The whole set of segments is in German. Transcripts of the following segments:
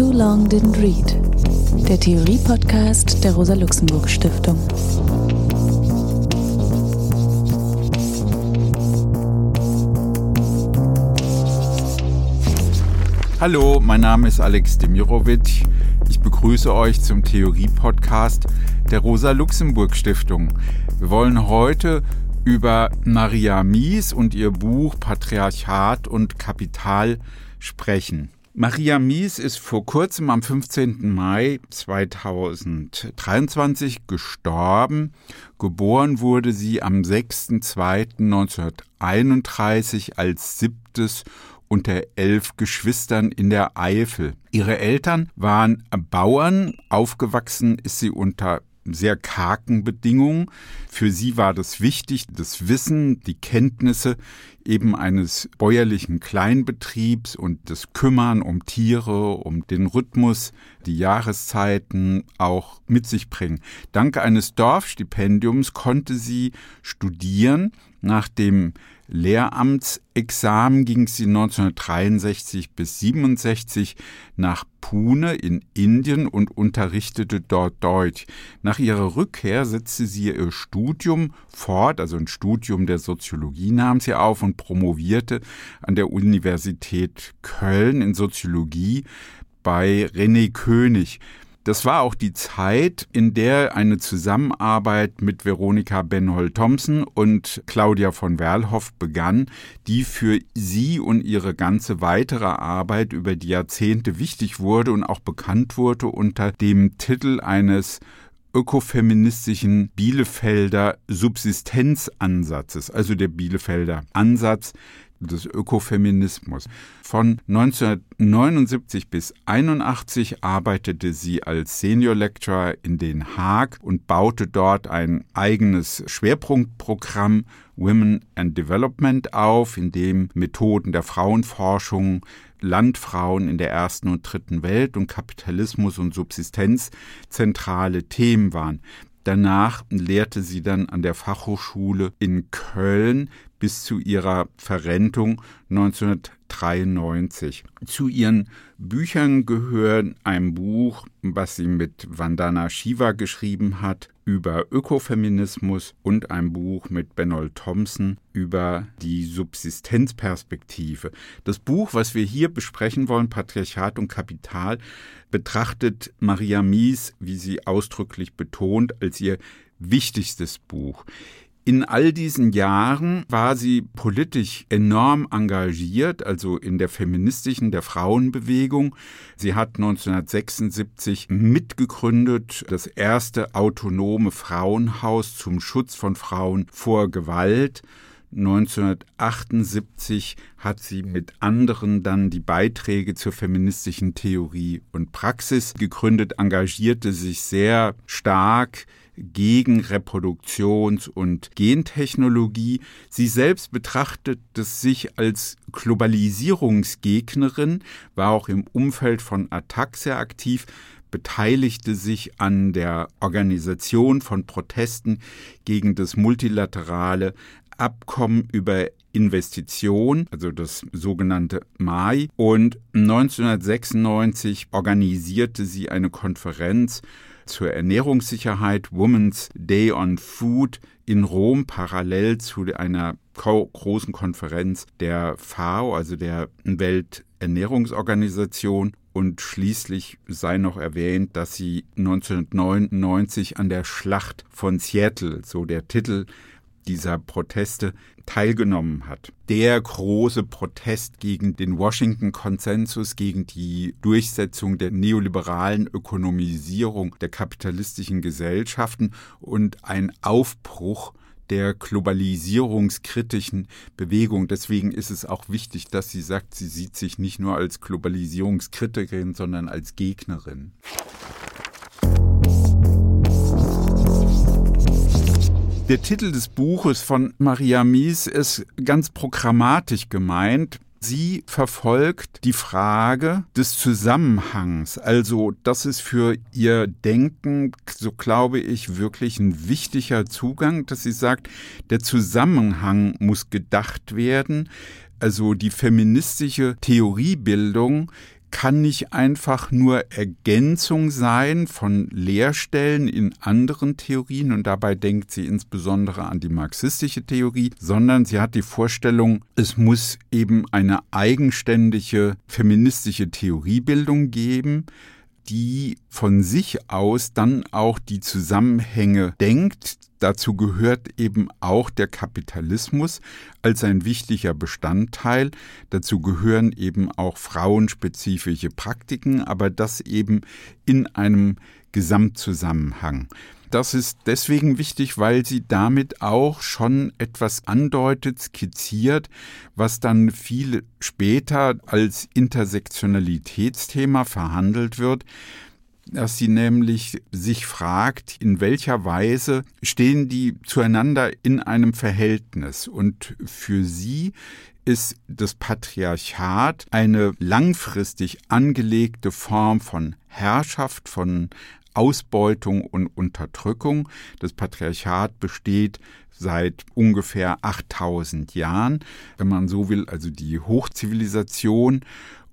Too Long Didn't Read, der Theorie-Podcast der Rosa-Luxemburg-Stiftung. Hallo, mein Name ist Alex Demirovic. Ich begrüße euch zum Theorie-Podcast der Rosa-Luxemburg-Stiftung. Wir wollen heute über Maria Mies und ihr Buch Patriarchat und Kapital sprechen. Maria Mies ist vor kurzem am 15. Mai 2023 gestorben. Geboren wurde sie am 6.2.1931 als siebtes unter elf Geschwistern in der Eifel. Ihre Eltern waren Bauern, aufgewachsen ist sie unter sehr kargen Bedingungen. Für sie war das wichtig, das Wissen, die Kenntnisse eben eines bäuerlichen Kleinbetriebs und das Kümmern um Tiere, um den Rhythmus, die Jahreszeiten auch mit sich bringen. Dank eines Dorfstipendiums konnte sie studieren. Nach dem Lehramtsexamen ging sie 1963 bis 67 nach Pune in Indien und unterrichtete dort Deutsch. Nach ihrer Rückkehr setzte sie ihr Studium fort, also ein Studium der Soziologie nahm sie auf und promovierte an der Universität Köln in Soziologie bei René König. Das war auch die Zeit, in der eine Zusammenarbeit mit Veronika Benhold-Thompson und Claudia von Werlhoff begann, die für sie und ihre ganze weitere Arbeit über die Jahrzehnte wichtig wurde und auch bekannt wurde unter dem Titel eines ökofeministischen Bielefelder Subsistenzansatzes, also der Bielefelder Ansatz, des Ökofeminismus. Von 1979 bis 81 arbeitete sie als Senior Lecturer in Den Haag und baute dort ein eigenes Schwerpunktprogramm Women and Development auf, in dem Methoden der Frauenforschung, Landfrauen in der ersten und dritten Welt und Kapitalismus und Subsistenz zentrale Themen waren. Danach lehrte sie dann an der Fachhochschule in Köln bis zu ihrer Verrentung 1993. Zu ihren Büchern gehören ein Buch, was sie mit Vandana Shiva geschrieben hat, über Ökofeminismus und ein Buch mit Benol Thompson über die Subsistenzperspektive. Das Buch, was wir hier besprechen wollen, Patriarchat und Kapital, betrachtet Maria Mies, wie sie ausdrücklich betont, als ihr wichtigstes Buch. In all diesen Jahren war sie politisch enorm engagiert, also in der feministischen, der Frauenbewegung. Sie hat 1976 mitgegründet das erste autonome Frauenhaus zum Schutz von Frauen vor Gewalt. 1978 hat sie mit anderen dann die Beiträge zur feministischen Theorie und Praxis gegründet, engagierte sich sehr stark gegen Reproduktions- und Gentechnologie. Sie selbst betrachtet es sich als Globalisierungsgegnerin, war auch im Umfeld von Attac sehr aktiv, beteiligte sich an der Organisation von Protesten gegen das multilaterale Abkommen über Investition, also das sogenannte MAI. Und 1996 organisierte sie eine Konferenz zur Ernährungssicherheit Women's Day on Food in Rom parallel zu einer großen Konferenz der FAO, also der Welternährungsorganisation. Und schließlich sei noch erwähnt, dass sie 1999 an der Schlacht von Seattle, so der Titel dieser Proteste teilgenommen hat. Der große Protest gegen den Washington-Konsensus, gegen die Durchsetzung der neoliberalen Ökonomisierung der kapitalistischen Gesellschaften und ein Aufbruch der globalisierungskritischen Bewegung. Deswegen ist es auch wichtig, dass sie sagt, sie sieht sich nicht nur als Globalisierungskritikerin, sondern als Gegnerin. Der Titel des Buches von Maria Mies ist ganz programmatisch gemeint. Sie verfolgt die Frage des Zusammenhangs. Also das ist für ihr Denken, so glaube ich, wirklich ein wichtiger Zugang, dass sie sagt, der Zusammenhang muss gedacht werden. Also die feministische Theoriebildung kann nicht einfach nur Ergänzung sein von Lehrstellen in anderen Theorien und dabei denkt sie insbesondere an die marxistische Theorie, sondern sie hat die Vorstellung, es muss eben eine eigenständige feministische Theoriebildung geben, die von sich aus dann auch die Zusammenhänge denkt. Dazu gehört eben auch der Kapitalismus als ein wichtiger Bestandteil. Dazu gehören eben auch frauenspezifische Praktiken, aber das eben in einem Gesamtzusammenhang. Das ist deswegen wichtig, weil sie damit auch schon etwas andeutet, skizziert, was dann viel später als Intersektionalitätsthema verhandelt wird dass sie nämlich sich fragt, in welcher Weise stehen die zueinander in einem Verhältnis. Und für sie ist das Patriarchat eine langfristig angelegte Form von Herrschaft, von Ausbeutung und Unterdrückung. Das Patriarchat besteht seit ungefähr 8000 Jahren, wenn man so will, also die Hochzivilisation.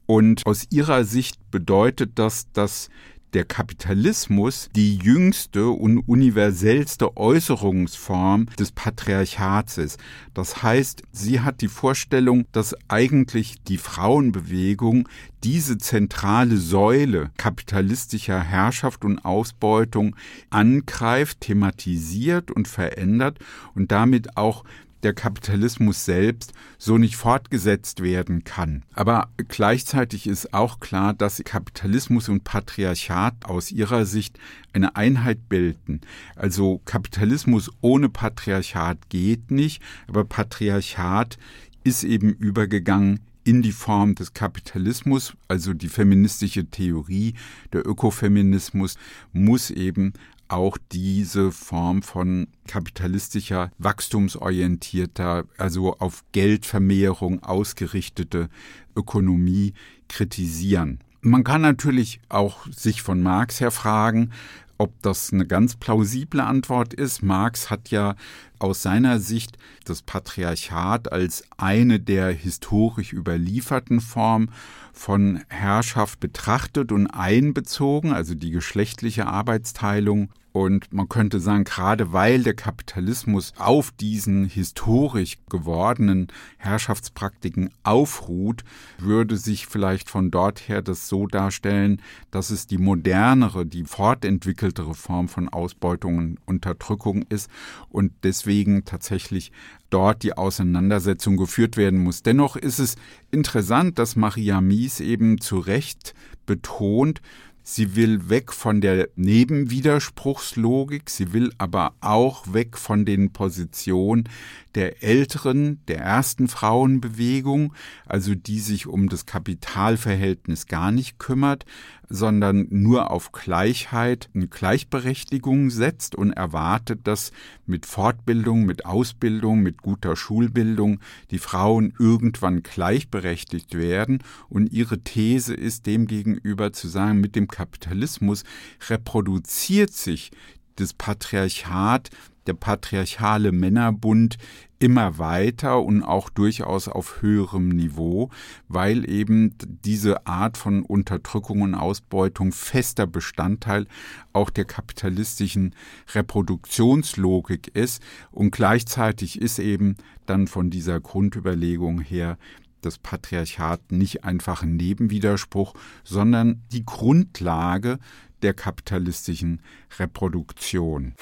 Und aus ihrer Sicht bedeutet das, dass der Kapitalismus die jüngste und universellste Äußerungsform des Patriarchats ist. Das heißt, sie hat die Vorstellung, dass eigentlich die Frauenbewegung diese zentrale Säule kapitalistischer Herrschaft und Ausbeutung angreift, thematisiert und verändert und damit auch der Kapitalismus selbst so nicht fortgesetzt werden kann. Aber gleichzeitig ist auch klar, dass Kapitalismus und Patriarchat aus ihrer Sicht eine Einheit bilden. Also Kapitalismus ohne Patriarchat geht nicht, aber Patriarchat ist eben übergegangen in die Form des Kapitalismus, also die feministische Theorie, der Ökofeminismus, muss eben auch diese Form von kapitalistischer, wachstumsorientierter, also auf Geldvermehrung ausgerichtete Ökonomie kritisieren. Man kann natürlich auch sich von Marx her fragen, ob das eine ganz plausible Antwort ist. Marx hat ja aus seiner Sicht das Patriarchat als eine der historisch überlieferten Formen von Herrschaft betrachtet und einbezogen, also die geschlechtliche Arbeitsteilung. Und man könnte sagen, gerade weil der Kapitalismus auf diesen historisch gewordenen Herrschaftspraktiken aufruht, würde sich vielleicht von dort her das so darstellen, dass es die modernere, die fortentwickeltere Form von Ausbeutung und Unterdrückung ist. Und deswegen tatsächlich dort die Auseinandersetzung geführt werden muss. Dennoch ist es interessant, dass Maria Mies eben zu Recht betont, Sie will weg von der Nebenwiderspruchslogik, sie will aber auch weg von den Positionen der älteren, der ersten Frauenbewegung, also die sich um das Kapitalverhältnis gar nicht kümmert, sondern nur auf Gleichheit und Gleichberechtigung setzt und erwartet, dass mit Fortbildung, mit Ausbildung, mit guter Schulbildung die Frauen irgendwann gleichberechtigt werden. Und ihre These ist demgegenüber zu sagen, mit dem Kapitalismus reproduziert sich das Patriarchat, der patriarchale Männerbund immer weiter und auch durchaus auf höherem Niveau, weil eben diese Art von Unterdrückung und Ausbeutung fester Bestandteil auch der kapitalistischen Reproduktionslogik ist und gleichzeitig ist eben dann von dieser Grundüberlegung her das Patriarchat nicht einfach ein Nebenwiderspruch, sondern die Grundlage der kapitalistischen Reproduktion.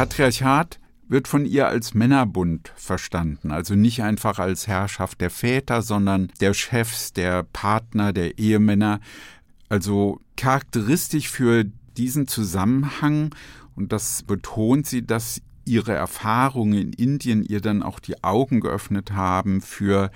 Patriarchat wird von ihr als Männerbund verstanden, also nicht einfach als Herrschaft der Väter, sondern der Chefs, der Partner, der Ehemänner. Also charakteristisch für diesen Zusammenhang, und das betont sie, dass ihre Erfahrungen in Indien ihr dann auch die Augen geöffnet haben für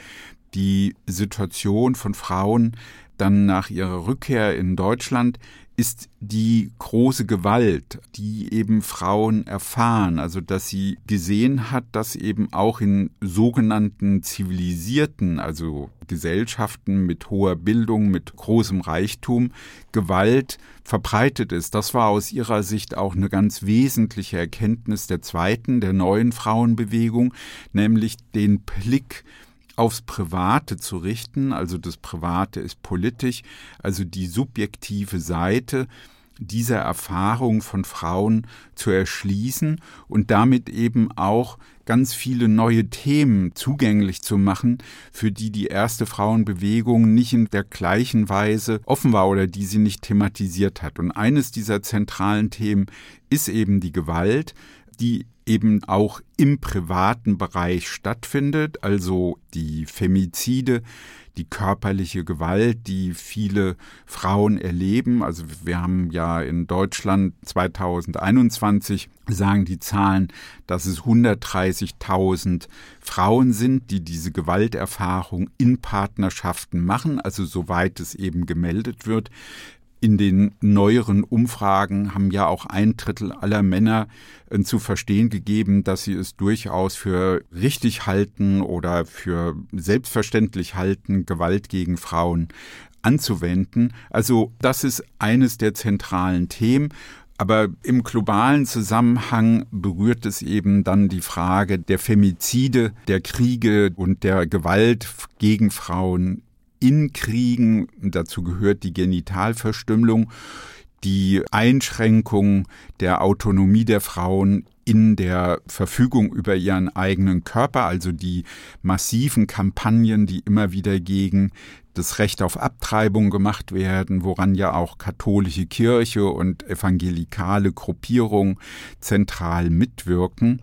die Situation von Frauen dann nach ihrer Rückkehr in Deutschland ist die große Gewalt, die eben Frauen erfahren, also dass sie gesehen hat, dass eben auch in sogenannten zivilisierten, also Gesellschaften mit hoher Bildung, mit großem Reichtum, Gewalt verbreitet ist. Das war aus ihrer Sicht auch eine ganz wesentliche Erkenntnis der zweiten, der neuen Frauenbewegung, nämlich den Blick aufs Private zu richten, also das Private ist politisch, also die subjektive Seite dieser Erfahrung von Frauen zu erschließen und damit eben auch ganz viele neue Themen zugänglich zu machen, für die die erste Frauenbewegung nicht in der gleichen Weise offen war oder die sie nicht thematisiert hat. Und eines dieser zentralen Themen ist eben die Gewalt, die eben auch im privaten Bereich stattfindet, also die Femizide, die körperliche Gewalt, die viele Frauen erleben. Also wir haben ja in Deutschland 2021 sagen die Zahlen, dass es 130.000 Frauen sind, die diese Gewalterfahrung in Partnerschaften machen, also soweit es eben gemeldet wird. In den neueren Umfragen haben ja auch ein Drittel aller Männer äh, zu verstehen gegeben, dass sie es durchaus für richtig halten oder für selbstverständlich halten, Gewalt gegen Frauen anzuwenden. Also das ist eines der zentralen Themen. Aber im globalen Zusammenhang berührt es eben dann die Frage der Femizide, der Kriege und der Gewalt gegen Frauen in Kriegen, dazu gehört die Genitalverstümmelung, die Einschränkung der Autonomie der Frauen in der Verfügung über ihren eigenen Körper, also die massiven Kampagnen, die immer wieder gegen das Recht auf Abtreibung gemacht werden, woran ja auch katholische Kirche und evangelikale Gruppierungen zentral mitwirken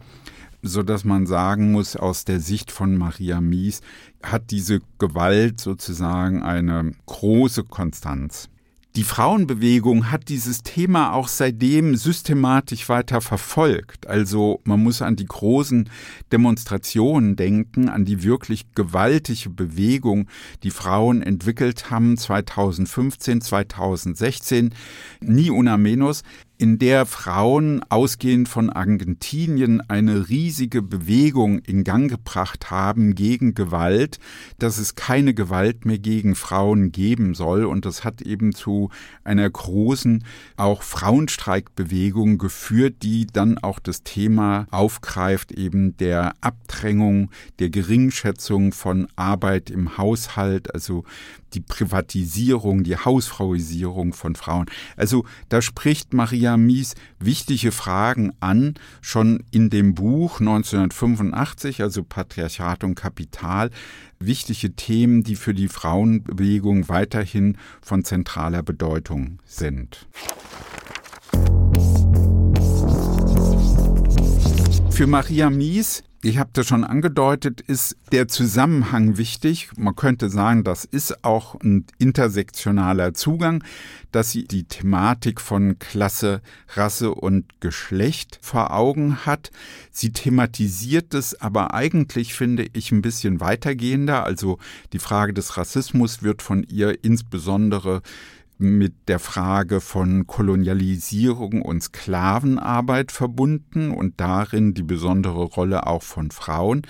so dass man sagen muss, aus der Sicht von Maria Mies hat diese Gewalt sozusagen eine große Konstanz. Die Frauenbewegung hat dieses Thema auch seitdem systematisch weiter verfolgt. Also man muss an die großen Demonstrationen denken, an die wirklich gewaltige Bewegung, die Frauen entwickelt haben 2015, 2016. Nie una menos in der Frauen ausgehend von Argentinien eine riesige Bewegung in Gang gebracht haben gegen Gewalt, dass es keine Gewalt mehr gegen Frauen geben soll. Und das hat eben zu einer großen auch Frauenstreikbewegung geführt, die dann auch das Thema aufgreift, eben der Abdrängung, der Geringschätzung von Arbeit im Haushalt, also die Privatisierung, die Hausfrauisierung von Frauen. Also da spricht Maria Mies wichtige Fragen an, schon in dem Buch 1985, also Patriarchat und Kapital, wichtige Themen, die für die Frauenbewegung weiterhin von zentraler Bedeutung sind. Für Maria Mies ich habe das schon angedeutet, ist der Zusammenhang wichtig. Man könnte sagen, das ist auch ein intersektionaler Zugang, dass sie die Thematik von Klasse, Rasse und Geschlecht vor Augen hat. Sie thematisiert es aber eigentlich, finde ich, ein bisschen weitergehender. Also die Frage des Rassismus wird von ihr insbesondere mit der Frage von Kolonialisierung und Sklavenarbeit verbunden und darin die besondere Rolle auch von Frauen.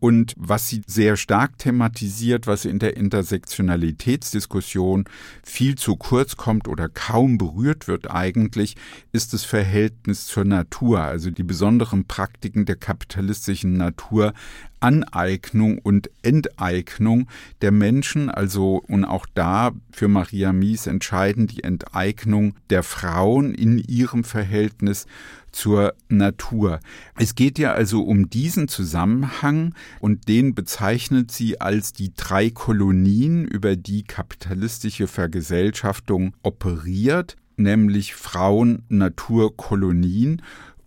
Und was sie sehr stark thematisiert, was in der Intersektionalitätsdiskussion viel zu kurz kommt oder kaum berührt wird eigentlich, ist das Verhältnis zur Natur, also die besonderen Praktiken der kapitalistischen Natur Aneignung und Enteignung der Menschen, also und auch da für Maria Mies entscheidend die Enteignung der Frauen in ihrem Verhältnis zur Natur. Es geht ja also um diesen Zusammenhang und den bezeichnet sie als die drei Kolonien, über die kapitalistische Vergesellschaftung operiert, nämlich Frauen, Natur, Kolonien.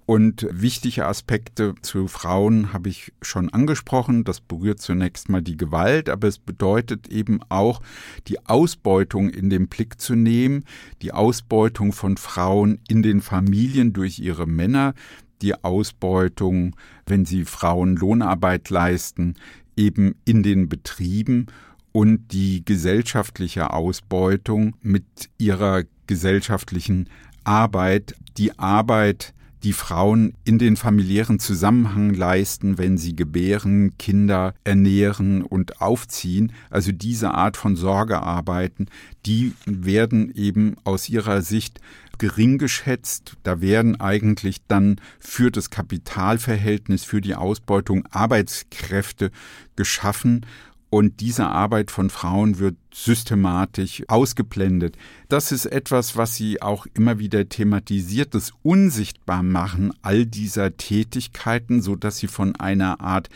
Und wichtige Aspekte zu Frauen habe ich schon angesprochen. Das berührt zunächst mal die Gewalt, aber es bedeutet eben auch, die Ausbeutung in den Blick zu nehmen, die Ausbeutung von Frauen in den Familien durch ihre Männer, die Ausbeutung, wenn sie Frauen Lohnarbeit leisten, eben in den Betrieben und die gesellschaftliche Ausbeutung mit ihrer gesellschaftlichen Arbeit, die Arbeit, die Frauen in den familiären Zusammenhang leisten, wenn sie gebären, Kinder ernähren und aufziehen. Also diese Art von Sorgearbeiten, die werden eben aus ihrer Sicht gering geschätzt. Da werden eigentlich dann für das Kapitalverhältnis, für die Ausbeutung Arbeitskräfte geschaffen und diese Arbeit von Frauen wird systematisch ausgeblendet. Das ist etwas, was sie auch immer wieder thematisiert, das Unsichtbarmachen all dieser Tätigkeiten, so dass sie von einer Art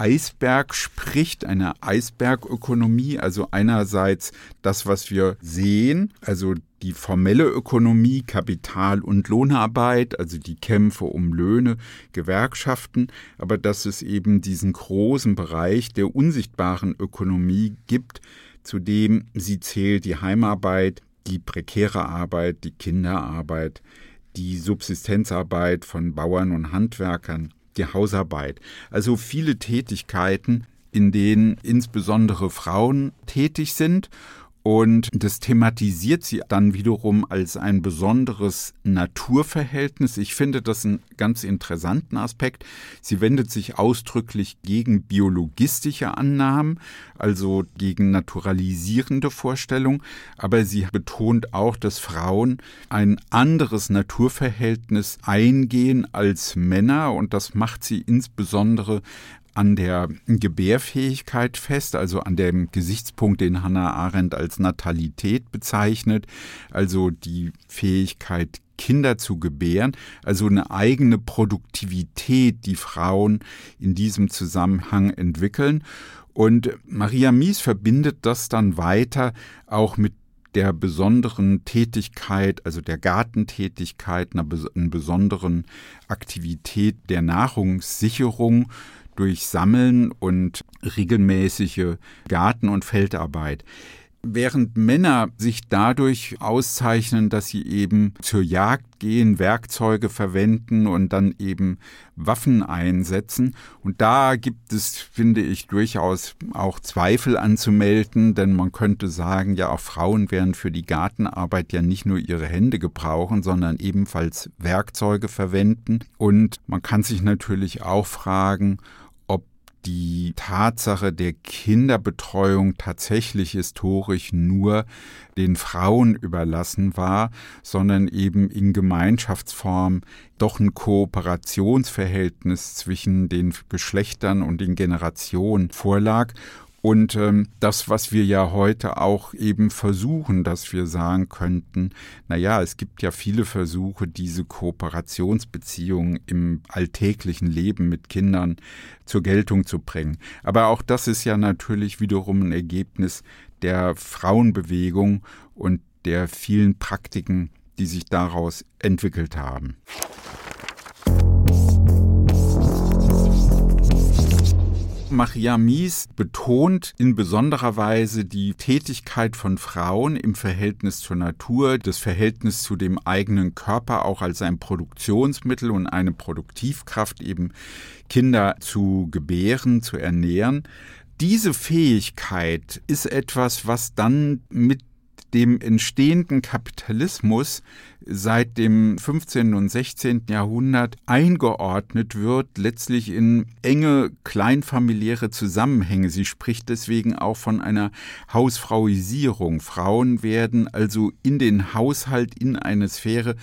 Eisberg spricht, eine Eisbergökonomie, also einerseits das, was wir sehen, also die formelle Ökonomie, Kapital- und Lohnarbeit, also die Kämpfe um Löhne, Gewerkschaften, aber dass es eben diesen großen Bereich der unsichtbaren Ökonomie gibt, zu dem sie zählt die Heimarbeit, die prekäre Arbeit, die Kinderarbeit, die Subsistenzarbeit von Bauern und Handwerkern, die Hausarbeit. Also viele Tätigkeiten, in denen insbesondere Frauen tätig sind und das thematisiert sie dann wiederum als ein besonderes Naturverhältnis. Ich finde das einen ganz interessanten Aspekt. Sie wendet sich ausdrücklich gegen biologistische Annahmen, also gegen naturalisierende Vorstellungen, aber sie betont auch, dass Frauen ein anderes Naturverhältnis eingehen als Männer und das macht sie insbesondere an der Gebärfähigkeit fest, also an dem Gesichtspunkt, den Hannah Arendt als Natalität bezeichnet, also die Fähigkeit, Kinder zu gebären, also eine eigene Produktivität, die Frauen in diesem Zusammenhang entwickeln. Und Maria Mies verbindet das dann weiter auch mit der besonderen Tätigkeit, also der Gartentätigkeit, einer, besonderen Aktivität der Nahrungssicherung durch Sammeln und regelmäßige Garten- und Feldarbeit. Während Männer sich dadurch auszeichnen, dass sie eben zur Jagd gehen, Werkzeuge verwenden und dann eben Waffen einsetzen. Und da gibt es, finde ich, durchaus auch Zweifel anzumelden, denn man könnte sagen, ja, auch Frauen werden für die Gartenarbeit ja nicht nur ihre Hände gebrauchen, sondern ebenfalls Werkzeuge verwenden. Und man kann sich natürlich auch fragen, die Tatsache der Kinderbetreuung tatsächlich historisch nur den Frauen überlassen war, sondern eben in Gemeinschaftsform doch ein Kooperationsverhältnis zwischen den Geschlechtern und den Generationen vorlag und ähm, das, was wir ja heute auch eben versuchen, dass wir sagen könnten, na ja, es gibt ja viele Versuche, diese Kooperationsbeziehungen im alltäglichen Leben mit Kindern zur Geltung zu bringen. Aber auch das ist ja natürlich wiederum ein Ergebnis der Frauenbewegung und der vielen Praktiken, die sich daraus entwickelt haben. Maria Mies betont in besonderer Weise die Tätigkeit von Frauen im Verhältnis zur Natur, das Verhältnis zu dem eigenen Körper auch als ein Produktionsmittel und eine Produktivkraft eben Kinder zu gebären, zu ernähren. Diese Fähigkeit ist etwas, was dann mit dem entstehenden Kapitalismus seit dem 15. und 16. Jahrhundert eingeordnet wird, letztlich in enge kleinfamiliäre Zusammenhänge. Sie spricht deswegen auch von einer Hausfrauisierung. Frauen werden also in den Haushalt, in eine Sphäre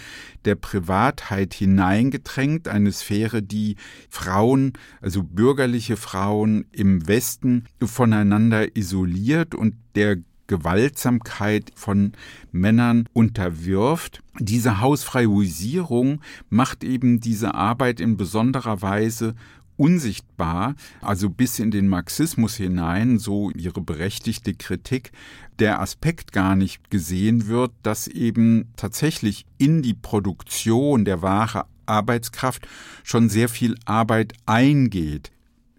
der Privatheit hineingedrängt, eine Sphäre, die Frauen, also bürgerliche Frauen im Westen voneinander isoliert und der Gewaltsamkeit von Männern unterwirft. Diese Hausfreihuisierung macht eben diese Arbeit in besonderer Weise unsichtbar, also bis in den Marxismus hinein, so ihre berechtigte Kritik, der Aspekt gar nicht gesehen wird, dass eben tatsächlich in die Produktion der wahre Arbeitskraft schon sehr viel Arbeit eingeht.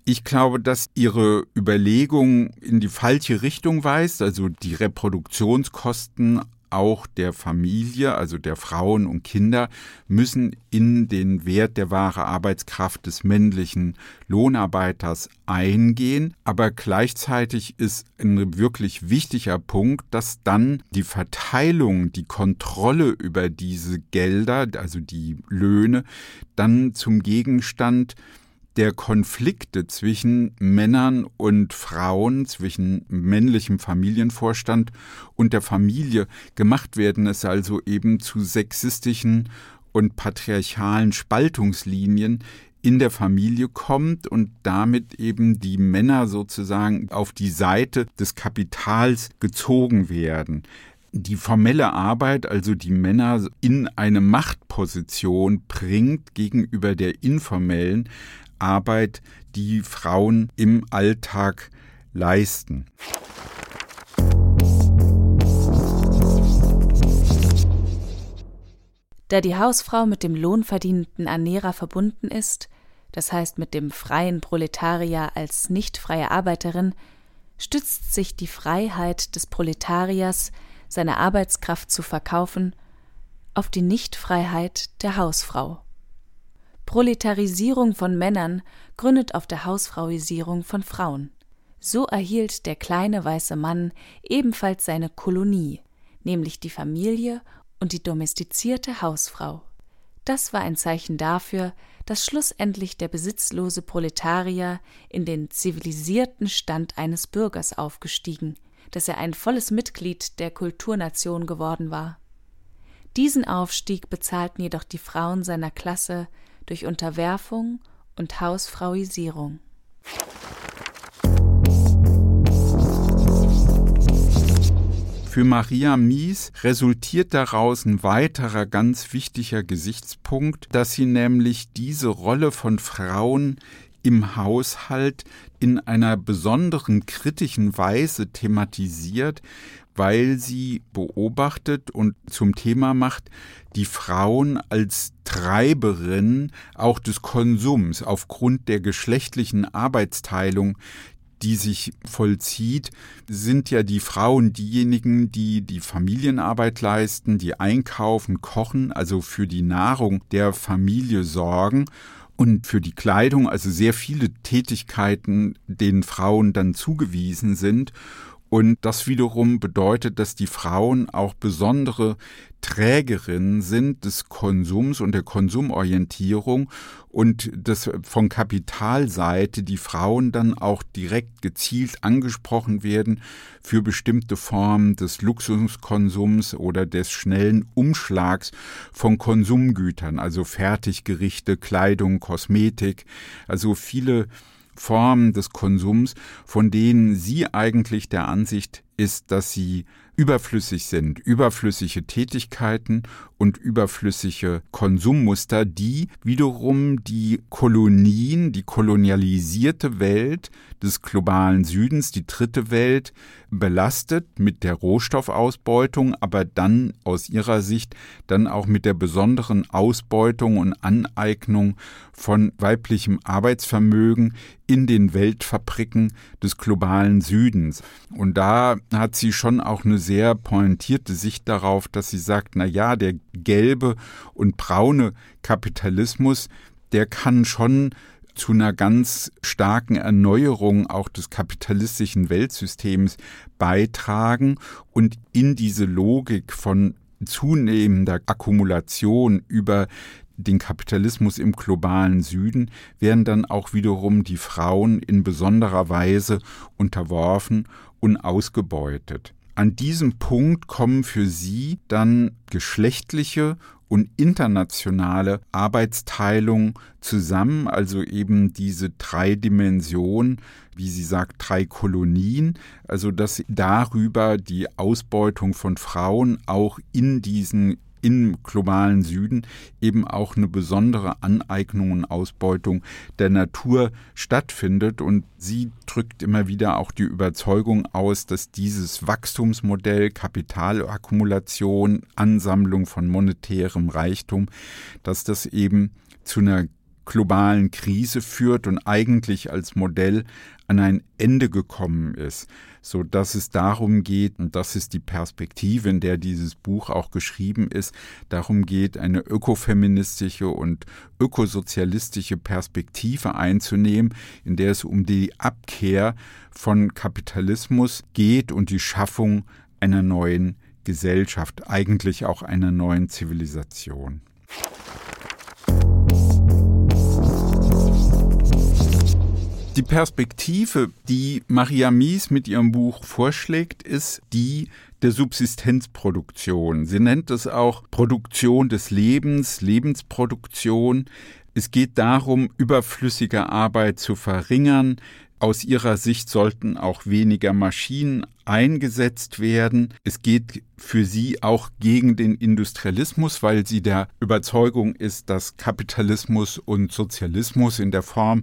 Ich glaube, dass Ihre Überlegung in die falsche Richtung weist. Also die Reproduktionskosten auch der Familie, also der Frauen und Kinder, müssen in den Wert der wahre Arbeitskraft des männlichen Lohnarbeiters eingehen. Aber gleichzeitig ist ein wirklich wichtiger Punkt, dass dann die Verteilung, die Kontrolle über diese Gelder, also die Löhne, dann zum Gegenstand der Konflikte zwischen Männern und Frauen, zwischen männlichem Familienvorstand und der Familie gemacht werden, es also eben zu sexistischen und patriarchalen Spaltungslinien in der Familie kommt und damit eben die Männer sozusagen auf die Seite des Kapitals gezogen werden. Die formelle Arbeit, also die Männer in eine Machtposition bringt gegenüber der informellen, Arbeit, die Frauen im Alltag leisten. Da die Hausfrau mit dem lohnverdienenden Ernährer verbunden ist, das heißt mit dem freien Proletarier als nicht freie Arbeiterin, stützt sich die Freiheit des Proletariers, seine Arbeitskraft zu verkaufen, auf die Nichtfreiheit der Hausfrau. Proletarisierung von Männern gründet auf der Hausfrauisierung von Frauen. So erhielt der kleine weiße Mann ebenfalls seine Kolonie, nämlich die Familie und die domestizierte Hausfrau. Das war ein Zeichen dafür, dass schlussendlich der besitzlose Proletarier in den zivilisierten Stand eines Bürgers aufgestiegen, dass er ein volles Mitglied der Kulturnation geworden war. Diesen Aufstieg bezahlten jedoch die Frauen seiner Klasse durch Unterwerfung und Hausfrauisierung. Für Maria Mies resultiert daraus ein weiterer ganz wichtiger Gesichtspunkt, dass sie nämlich diese Rolle von Frauen im Haushalt in einer besonderen kritischen Weise thematisiert, weil sie beobachtet und zum Thema macht, die Frauen als Treiberin auch des Konsums aufgrund der geschlechtlichen Arbeitsteilung, die sich vollzieht, sind ja die Frauen diejenigen, die die Familienarbeit leisten, die einkaufen, kochen, also für die Nahrung der Familie sorgen und für die Kleidung, also sehr viele Tätigkeiten den Frauen dann zugewiesen sind. Und das wiederum bedeutet, dass die Frauen auch besondere Trägerinnen sind des Konsums und der Konsumorientierung und das von Kapitalseite die Frauen dann auch direkt gezielt angesprochen werden für bestimmte Formen des Luxuskonsums oder des schnellen Umschlags von Konsumgütern, also Fertiggerichte, Kleidung, Kosmetik, also viele Formen des Konsums, von denen sie eigentlich der Ansicht ist, dass sie überflüssig sind, überflüssige Tätigkeiten und überflüssige Konsummuster, die wiederum die Kolonien, die kolonialisierte Welt des globalen Südens, die dritte Welt, belastet mit der Rohstoffausbeutung, aber dann aus ihrer Sicht dann auch mit der besonderen Ausbeutung und Aneignung von weiblichem Arbeitsvermögen in den Weltfabriken des globalen Südens. Und da hat sie schon auch eine sehr pointierte Sicht darauf, dass sie sagt, na ja, der gelbe und braune Kapitalismus, der kann schon zu einer ganz starken Erneuerung auch des kapitalistischen Weltsystems beitragen und in diese Logik von zunehmender Akkumulation über den Kapitalismus im globalen Süden werden dann auch wiederum die Frauen in besonderer Weise unterworfen und ausgebeutet. An diesem Punkt kommen für sie dann geschlechtliche und internationale Arbeitsteilung zusammen, also eben diese drei Dimensionen, wie sie sagt, drei Kolonien, also dass darüber die Ausbeutung von Frauen auch in diesen im globalen Süden eben auch eine besondere Aneignung und Ausbeutung der Natur stattfindet. Und sie drückt immer wieder auch die Überzeugung aus, dass dieses Wachstumsmodell, Kapitalakkumulation, Ansammlung von monetärem Reichtum, dass das eben zu einer globalen Krise führt und eigentlich als Modell an ein Ende gekommen ist, so dass es darum geht, und das ist die Perspektive, in der dieses Buch auch geschrieben ist, darum geht, eine ökofeministische und ökosozialistische Perspektive einzunehmen, in der es um die Abkehr von Kapitalismus geht und die Schaffung einer neuen Gesellschaft, eigentlich auch einer neuen Zivilisation. Die Perspektive, die Maria Mies mit ihrem Buch vorschlägt, ist die der Subsistenzproduktion. Sie nennt es auch Produktion des Lebens, Lebensproduktion. Es geht darum, überflüssige Arbeit zu verringern, aus ihrer Sicht sollten auch weniger Maschinen eingesetzt werden. Es geht für sie auch gegen den Industrialismus, weil sie der Überzeugung ist, dass Kapitalismus und Sozialismus in der Form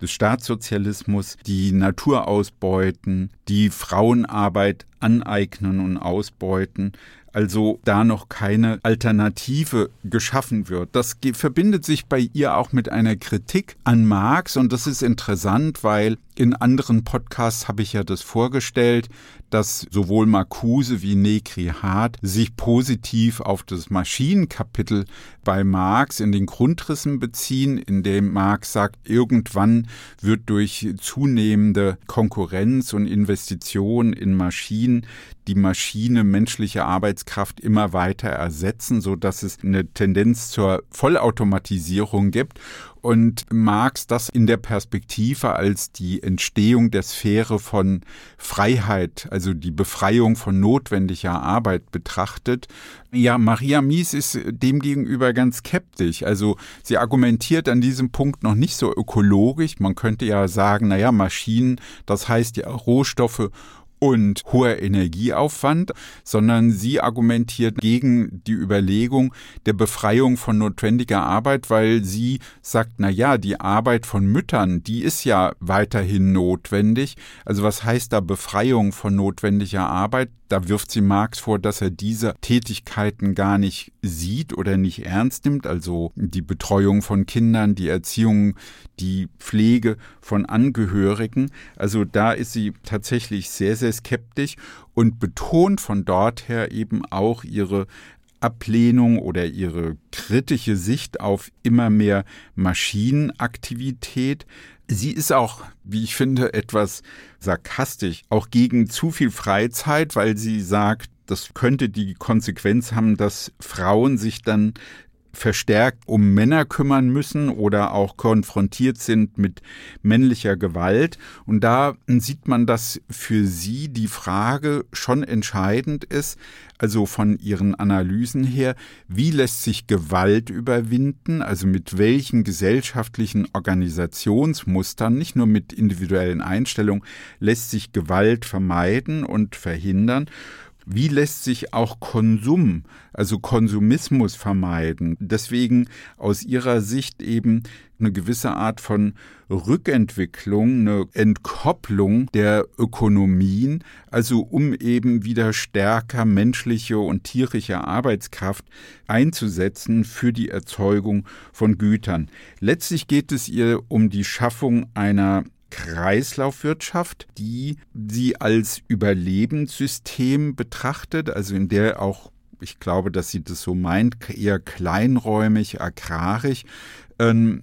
des Staatssozialismus die Natur ausbeuten, die Frauenarbeit aneignen und ausbeuten also da noch keine Alternative geschaffen wird. Das verbindet sich bei ihr auch mit einer Kritik an Marx und das ist interessant, weil in anderen Podcasts habe ich ja das vorgestellt, dass sowohl Marcuse wie Negri Hart sich positiv auf das Maschinenkapitel bei Marx in den Grundrissen beziehen, in dem Marx sagt, irgendwann wird durch zunehmende Konkurrenz und Investitionen in Maschinen die Maschine menschliche Arbeitskraft immer weiter ersetzen, so dass es eine Tendenz zur Vollautomatisierung gibt und Marx das in der Perspektive als die Entstehung der Sphäre von Freiheit, also die Befreiung von notwendiger Arbeit betrachtet. Ja, Maria Mies ist demgegenüber ganz skeptisch. Also sie argumentiert an diesem Punkt noch nicht so ökologisch. Man könnte ja sagen, naja, Maschinen, das heißt ja Rohstoffe und hoher Energieaufwand, sondern sie argumentiert gegen die Überlegung der Befreiung von notwendiger Arbeit, weil sie sagt, na ja, die Arbeit von Müttern, die ist ja weiterhin notwendig. Also was heißt da Befreiung von notwendiger Arbeit? Da wirft sie Marx vor, dass er diese Tätigkeiten gar nicht sieht oder nicht ernst nimmt, also die Betreuung von Kindern, die Erziehung, die Pflege von Angehörigen. Also da ist sie tatsächlich sehr, sehr skeptisch und betont von dort her eben auch ihre Ablehnung oder ihre kritische Sicht auf immer mehr Maschinenaktivität. Sie ist auch, wie ich finde, etwas sarkastisch, auch gegen zu viel Freizeit, weil sie sagt, das könnte die Konsequenz haben, dass Frauen sich dann verstärkt um Männer kümmern müssen oder auch konfrontiert sind mit männlicher Gewalt. Und da sieht man, dass für sie die Frage schon entscheidend ist, also von ihren Analysen her, wie lässt sich Gewalt überwinden, also mit welchen gesellschaftlichen Organisationsmustern, nicht nur mit individuellen Einstellungen, lässt sich Gewalt vermeiden und verhindern wie lässt sich auch Konsum, also Konsumismus vermeiden? Deswegen aus Ihrer Sicht eben eine gewisse Art von Rückentwicklung, eine Entkopplung der Ökonomien, also um eben wieder stärker menschliche und tierische Arbeitskraft einzusetzen für die Erzeugung von Gütern. Letztlich geht es ihr um die Schaffung einer Kreislaufwirtschaft, die sie als Überlebenssystem betrachtet, also in der auch ich glaube, dass sie das so meint, eher kleinräumig, agrarisch ähm,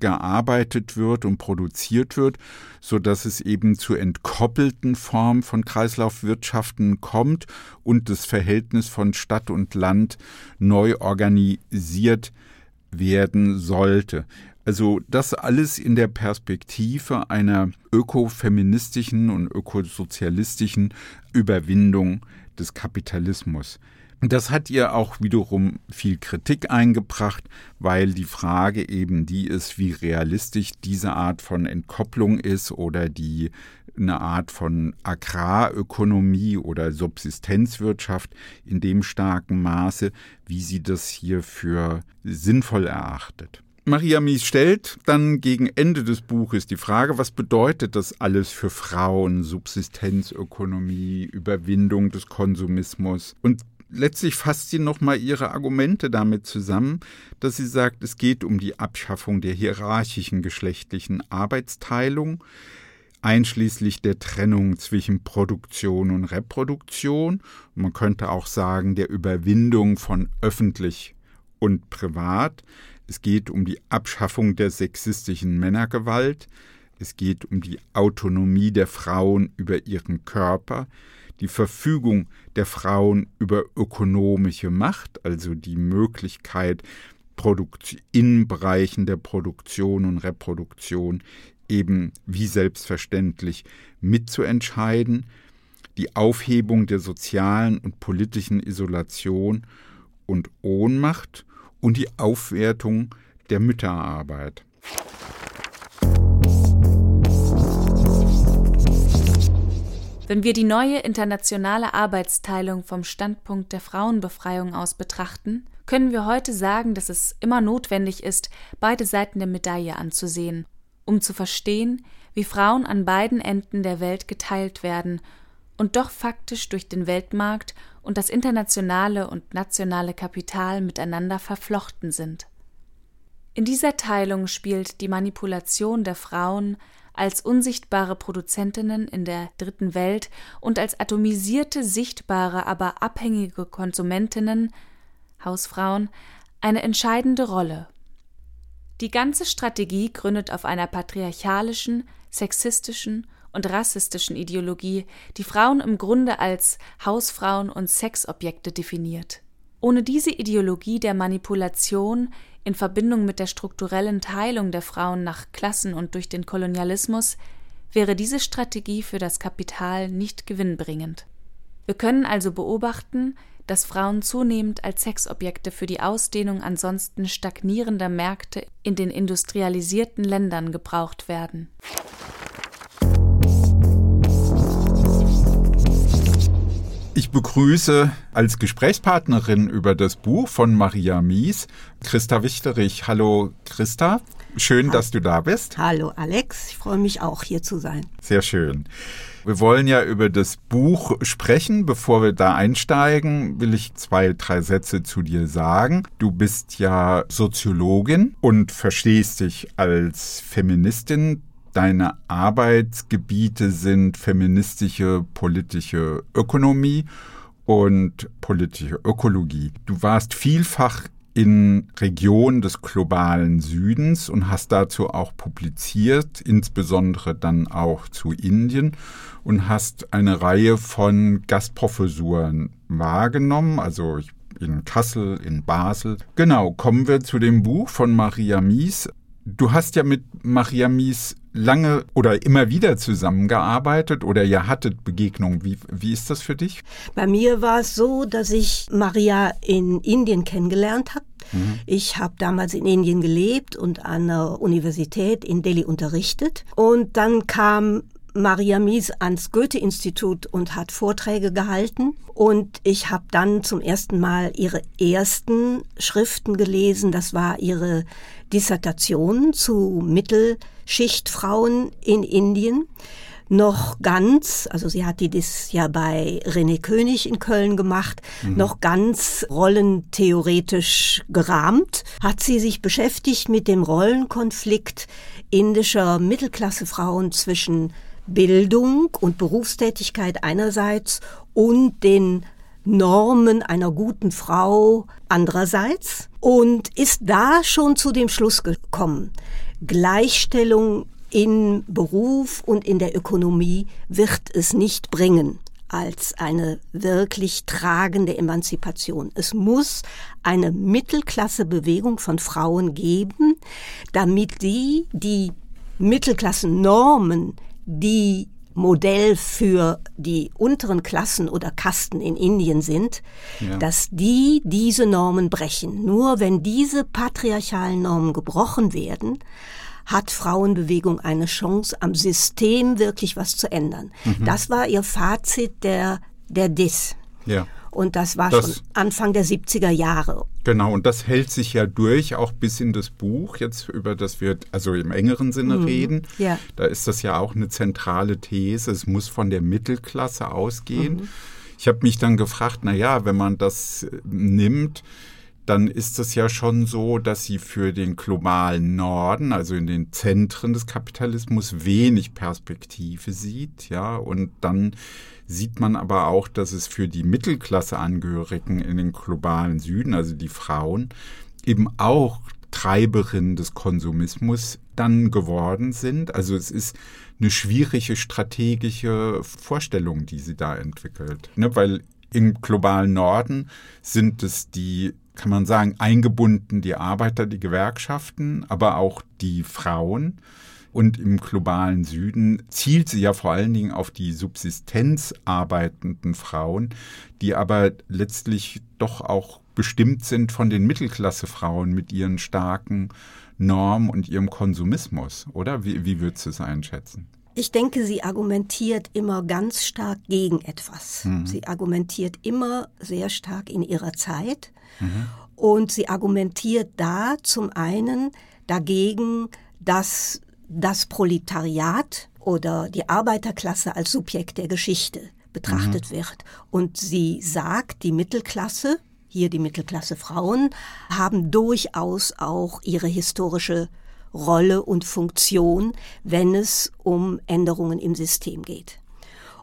gearbeitet wird und produziert wird, so dass es eben zu entkoppelten Formen von Kreislaufwirtschaften kommt und das Verhältnis von Stadt und Land neu organisiert werden sollte. Also das alles in der Perspektive einer ökofeministischen und ökosozialistischen Überwindung des Kapitalismus. Das hat ihr auch wiederum viel Kritik eingebracht, weil die Frage eben die ist, wie realistisch diese Art von Entkopplung ist oder die eine Art von Agrarökonomie oder Subsistenzwirtschaft in dem starken Maße, wie sie das hier für sinnvoll erachtet. Maria Mies stellt dann gegen Ende des Buches die Frage, was bedeutet das alles für Frauen, Subsistenzökonomie, Überwindung des Konsumismus? Und letztlich fasst sie nochmal ihre Argumente damit zusammen, dass sie sagt, es geht um die Abschaffung der hierarchischen geschlechtlichen Arbeitsteilung, einschließlich der Trennung zwischen Produktion und Reproduktion. Man könnte auch sagen, der Überwindung von öffentlich und privat. Es geht um die Abschaffung der sexistischen Männergewalt. Es geht um die Autonomie der Frauen über ihren Körper, die Verfügung der Frauen über ökonomische Macht, also die Möglichkeit, in Bereichen der Produktion und Reproduktion eben wie selbstverständlich mitzuentscheiden, die Aufhebung der sozialen und politischen Isolation und Ohnmacht und die Aufwertung der Mütterarbeit. Wenn wir die neue internationale Arbeitsteilung vom Standpunkt der Frauenbefreiung aus betrachten, können wir heute sagen, dass es immer notwendig ist, beide Seiten der Medaille anzusehen, um zu verstehen, wie Frauen an beiden Enden der Welt geteilt werden und doch faktisch durch den Weltmarkt und das internationale und nationale Kapital miteinander verflochten sind. In dieser Teilung spielt die Manipulation der Frauen als unsichtbare Produzentinnen in der dritten Welt und als atomisierte, sichtbare, aber abhängige Konsumentinnen, Hausfrauen, eine entscheidende Rolle. Die ganze Strategie gründet auf einer patriarchalischen, sexistischen und rassistischen Ideologie, die Frauen im Grunde als Hausfrauen und Sexobjekte definiert. Ohne diese Ideologie der Manipulation in Verbindung mit der strukturellen Teilung der Frauen nach Klassen und durch den Kolonialismus wäre diese Strategie für das Kapital nicht gewinnbringend. Wir können also beobachten, dass Frauen zunehmend als Sexobjekte für die Ausdehnung ansonsten stagnierender Märkte in den industrialisierten Ländern gebraucht werden. Ich begrüße als Gesprächspartnerin über das Buch von Maria Mies Christa Wichterich. Hallo Christa, schön, Hallo. dass du da bist. Hallo Alex, ich freue mich auch hier zu sein. Sehr schön. Wir wollen ja über das Buch sprechen. Bevor wir da einsteigen, will ich zwei, drei Sätze zu dir sagen. Du bist ja Soziologin und verstehst dich als Feministin. Deine Arbeitsgebiete sind feministische politische Ökonomie und politische Ökologie. Du warst vielfach in Regionen des globalen Südens und hast dazu auch publiziert, insbesondere dann auch zu Indien und hast eine Reihe von Gastprofessuren wahrgenommen, also in Kassel, in Basel. Genau, kommen wir zu dem Buch von Maria Mies. Du hast ja mit Maria Mies lange oder immer wieder zusammengearbeitet oder ihr hattet Begegnungen. Wie, wie ist das für dich? Bei mir war es so, dass ich Maria in Indien kennengelernt habe. Mhm. Ich habe damals in Indien gelebt und an der Universität in Delhi unterrichtet. Und dann kam Maria Mies ans Goethe-Institut und hat Vorträge gehalten. Und ich habe dann zum ersten Mal ihre ersten Schriften gelesen. Das war ihre Dissertation zu Mittelschichtfrauen in Indien. Noch ganz, also sie hat die das ja bei René König in Köln gemacht, mhm. noch ganz rollentheoretisch gerahmt, hat sie sich beschäftigt mit dem Rollenkonflikt indischer Mittelklassefrauen zwischen Bildung und Berufstätigkeit einerseits und den Normen einer guten Frau andererseits und ist da schon zu dem Schluss gekommen, Gleichstellung in Beruf und in der Ökonomie wird es nicht bringen als eine wirklich tragende Emanzipation. Es muss eine Mittelklassebewegung von Frauen geben, damit die die Mittelklassennormen die Modell für die unteren Klassen oder Kasten in Indien sind, ja. dass die diese Normen brechen. Nur wenn diese patriarchalen Normen gebrochen werden, hat Frauenbewegung eine Chance, am System wirklich was zu ändern. Mhm. Das war ihr Fazit der, der DIS. Ja. Und das war das, schon Anfang der 70er Jahre. Genau, und das hält sich ja durch, auch bis in das Buch, jetzt über das wir also im engeren Sinne mhm. reden. Ja. Da ist das ja auch eine zentrale These. Es muss von der Mittelklasse ausgehen. Mhm. Ich habe mich dann gefragt, na ja, wenn man das äh, nimmt, dann ist es ja schon so, dass sie für den globalen Norden, also in den Zentren des Kapitalismus, wenig Perspektive sieht, ja, und dann sieht man aber auch, dass es für die Mittelklasseangehörigen in den globalen Süden, also die Frauen, eben auch Treiberinnen des Konsumismus dann geworden sind. Also es ist eine schwierige strategische Vorstellung, die sie da entwickelt. Ne? Weil im globalen Norden sind es die kann man sagen, eingebunden die Arbeiter, die Gewerkschaften, aber auch die Frauen. Und im globalen Süden zielt sie ja vor allen Dingen auf die Subsistenz arbeitenden Frauen, die aber letztlich doch auch bestimmt sind von den Mittelklassefrauen mit ihren starken Normen und ihrem Konsumismus, oder? Wie, wie würdest du es einschätzen? Ich denke, sie argumentiert immer ganz stark gegen etwas. Mhm. Sie argumentiert immer sehr stark in ihrer Zeit. Mhm. Und sie argumentiert da zum einen dagegen, dass das Proletariat oder die Arbeiterklasse als Subjekt der Geschichte betrachtet mhm. wird. Und sie sagt, die Mittelklasse, hier die Mittelklasse Frauen, haben durchaus auch ihre historische Rolle und Funktion, wenn es um Änderungen im System geht.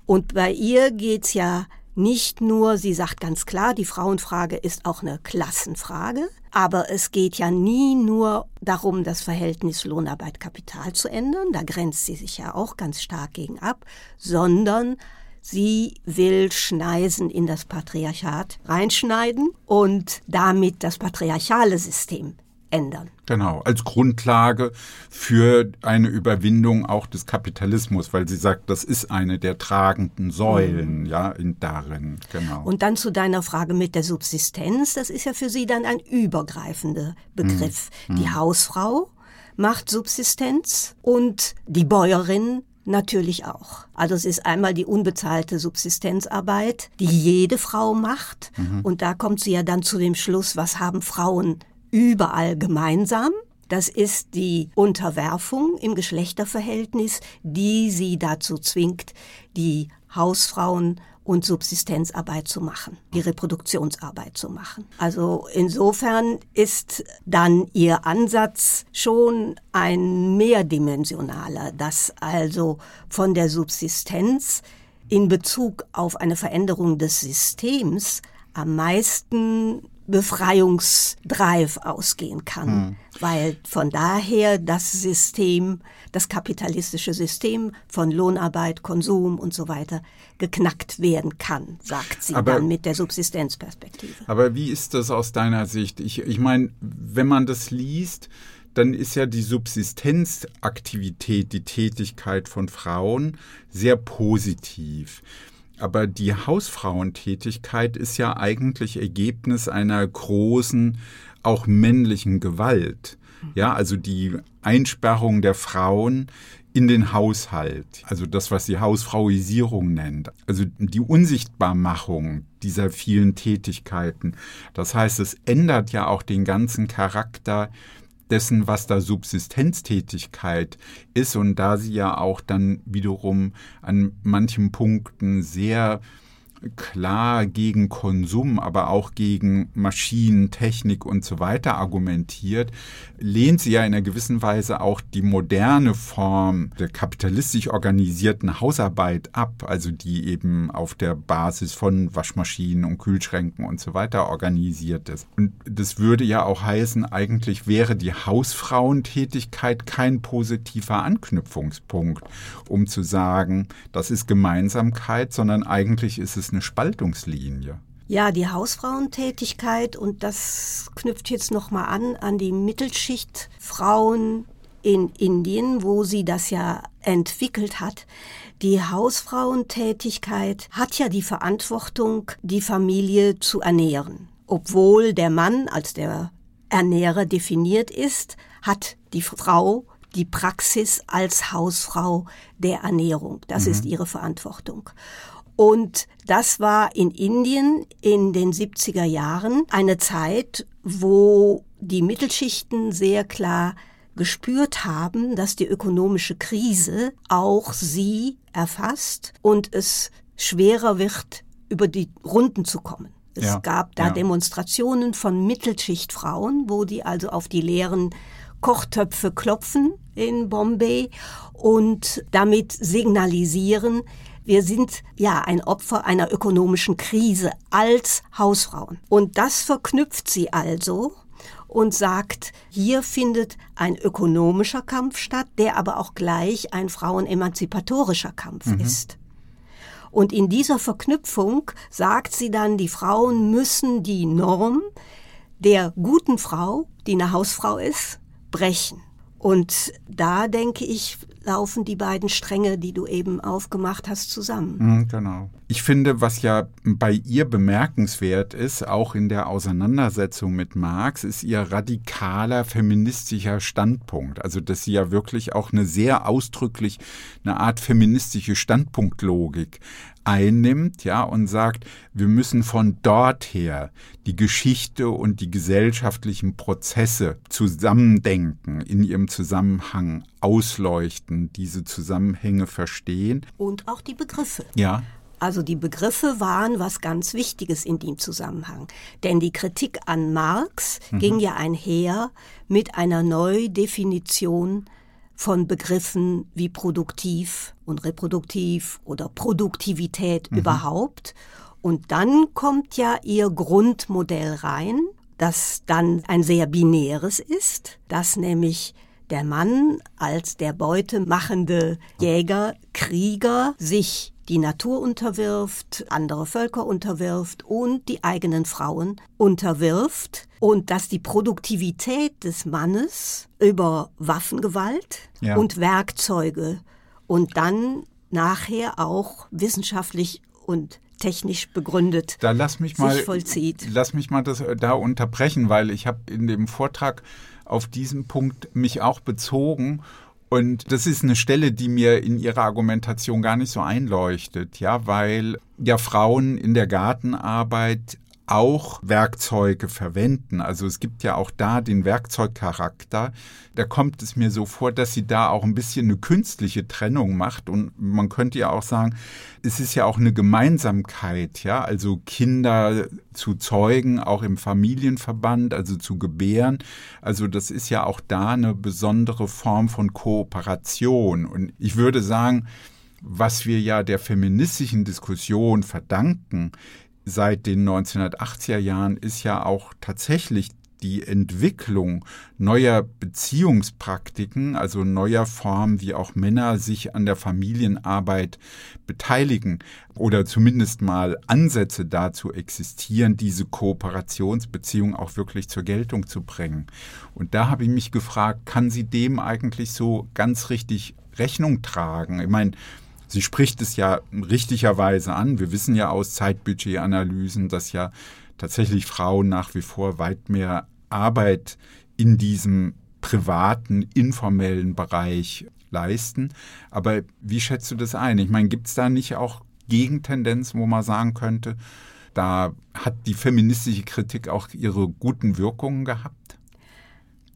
Und bei ihr geht's ja nicht nur, sie sagt ganz klar, die Frauenfrage ist auch eine Klassenfrage, aber es geht ja nie nur darum, das Verhältnis Lohnarbeit-Kapital zu ändern, da grenzt sie sich ja auch ganz stark gegen ab, sondern sie will Schneisen in das Patriarchat reinschneiden und damit das patriarchale System ändern. Genau, als Grundlage für eine Überwindung auch des Kapitalismus, weil sie sagt, das ist eine der tragenden Säulen, mhm. ja, in darin, genau. Und dann zu deiner Frage mit der Subsistenz, das ist ja für sie dann ein übergreifender Begriff. Mhm. Die mhm. Hausfrau macht Subsistenz und die Bäuerin Natürlich auch. Also es ist einmal die unbezahlte Subsistenzarbeit, die jede Frau macht. Mhm. Und da kommt sie ja dann zu dem Schluss, was haben Frauen überall gemeinsam. Das ist die Unterwerfung im Geschlechterverhältnis, die sie dazu zwingt, die Hausfrauen und Subsistenzarbeit zu machen, die Reproduktionsarbeit zu machen. Also insofern ist dann ihr Ansatz schon ein mehrdimensionaler, dass also von der Subsistenz in Bezug auf eine Veränderung des Systems am meisten Befreiungsdrive ausgehen kann, mhm. weil von daher das System, das kapitalistische System von Lohnarbeit, Konsum und so weiter geknackt werden kann, sagt sie aber, dann mit der Subsistenzperspektive. Aber wie ist das aus deiner Sicht? Ich, ich meine, wenn man das liest, dann ist ja die Subsistenzaktivität, die Tätigkeit von Frauen sehr positiv. Aber die Hausfrauentätigkeit ist ja eigentlich Ergebnis einer großen, auch männlichen Gewalt. Ja, also die Einsperrung der Frauen in den Haushalt, also das, was sie Hausfrauisierung nennt, also die Unsichtbarmachung dieser vielen Tätigkeiten. Das heißt, es ändert ja auch den ganzen Charakter dessen, was da Subsistenztätigkeit ist. Und da sie ja auch dann wiederum an manchen Punkten sehr klar gegen Konsum, aber auch gegen Maschinen, Technik und so weiter argumentiert, lehnt sie ja in einer gewissen Weise auch die moderne Form der kapitalistisch organisierten Hausarbeit ab, also die eben auf der Basis von Waschmaschinen und Kühlschränken und so weiter organisiert ist. Und das würde ja auch heißen, eigentlich wäre die Hausfrauentätigkeit kein positiver Anknüpfungspunkt, um zu sagen, das ist Gemeinsamkeit, sondern eigentlich ist es eine Spaltungslinie. Ja, die Hausfrauentätigkeit und das knüpft jetzt noch mal an an die Mittelschicht Frauen in Indien, wo sie das ja entwickelt hat. Die Hausfrauentätigkeit hat ja die Verantwortung, die Familie zu ernähren. Obwohl der Mann als der Ernährer definiert ist, hat die Frau die Praxis als Hausfrau der Ernährung. Das mhm. ist ihre Verantwortung. Und das war in Indien in den 70er Jahren eine Zeit, wo die Mittelschichten sehr klar gespürt haben, dass die ökonomische Krise auch sie erfasst und es schwerer wird, über die Runden zu kommen. Es Ja, gab da ja. Demonstrationen von Mittelschichtfrauen, wo die also auf die leeren Kochtöpfe klopfen in Bombay und damit signalisieren, wir sind ja ein Opfer einer ökonomischen Krise als Hausfrauen. Und das verknüpft sie also und sagt, hier findet ein ökonomischer Kampf statt, der aber auch gleich ein frauenemanzipatorischer Kampf ist. Und in dieser Verknüpfung sagt sie dann, die Frauen müssen die Norm der guten Frau, die eine Hausfrau ist, brechen. Und da denke ich, laufen die beiden Stränge, die du eben aufgemacht hast, zusammen. Mhm, Genau. Ich finde, was ja bei ihr bemerkenswert ist, auch in der Auseinandersetzung mit Marx, ist ihr radikaler feministischer Standpunkt. Also, dass sie ja wirklich auch eine sehr ausdrücklich eine Art feministische Standpunktlogik einnimmt, ja, und sagt, wir müssen von dort her die Geschichte und die gesellschaftlichen Prozesse zusammendenken, in ihrem Zusammenhang ausleuchten, diese Zusammenhänge verstehen. Und auch die Begriffe. Ja, Also die Begriffe waren was ganz Wichtiges in dem Zusammenhang. Denn die Kritik an Marx ging ja einher mit einer Neudefinition von Begriffen wie produktiv und reproduktiv oder Produktivität überhaupt. Und dann kommt ja ihr Grundmodell rein, das dann ein sehr binäres ist, das nämlich der Mann als der beutemachende Jäger, Krieger sich die Natur unterwirft, andere Völker unterwirft und die eigenen Frauen unterwirft und dass die Produktivität des Mannes über Waffengewalt Ja. und Werkzeuge und dann nachher auch wissenschaftlich und technisch begründet Da lass mich mal, sich vollzieht. lass mich mal das äh, da unterbrechen, weil ich habe in dem Vortrag auf diesen Punkt mich auch bezogen und das ist eine Stelle, die mir in ihrer Argumentation gar nicht so einleuchtet, ja, weil ja Frauen in der Gartenarbeit auch Werkzeuge verwenden. Also es gibt ja auch da den Werkzeugcharakter. Da kommt es mir so vor, dass sie da auch ein bisschen eine künstliche Trennung macht. Und man könnte ja auch sagen, es ist ja auch eine Gemeinsamkeit, ja, also Kinder zu zeugen, auch im Familienverband, also zu gebären. Also das ist ja auch da eine besondere Form von Kooperation. Und ich würde sagen, was wir ja der feministischen Diskussion verdanken, seit den 1980er Jahren ist ja auch tatsächlich die Entwicklung neuer Beziehungspraktiken, also neuer Formen, wie auch Männer sich an der Familienarbeit beteiligen oder zumindest mal Ansätze dazu existieren, diese Kooperationsbeziehung auch wirklich zur Geltung zu bringen. Und da habe ich mich gefragt, kann sie dem eigentlich so ganz richtig Rechnung tragen? Ich meine, Sie spricht es ja richtigerweise an. Wir wissen ja aus Zeitbudgetanalysen, dass ja tatsächlich Frauen nach wie vor weit mehr Arbeit in diesem privaten, informellen Bereich leisten. Aber wie schätzt du das ein? Ich meine, gibt es da nicht auch Gegentendenzen, wo man sagen könnte, da hat die feministische Kritik auch ihre guten Wirkungen gehabt?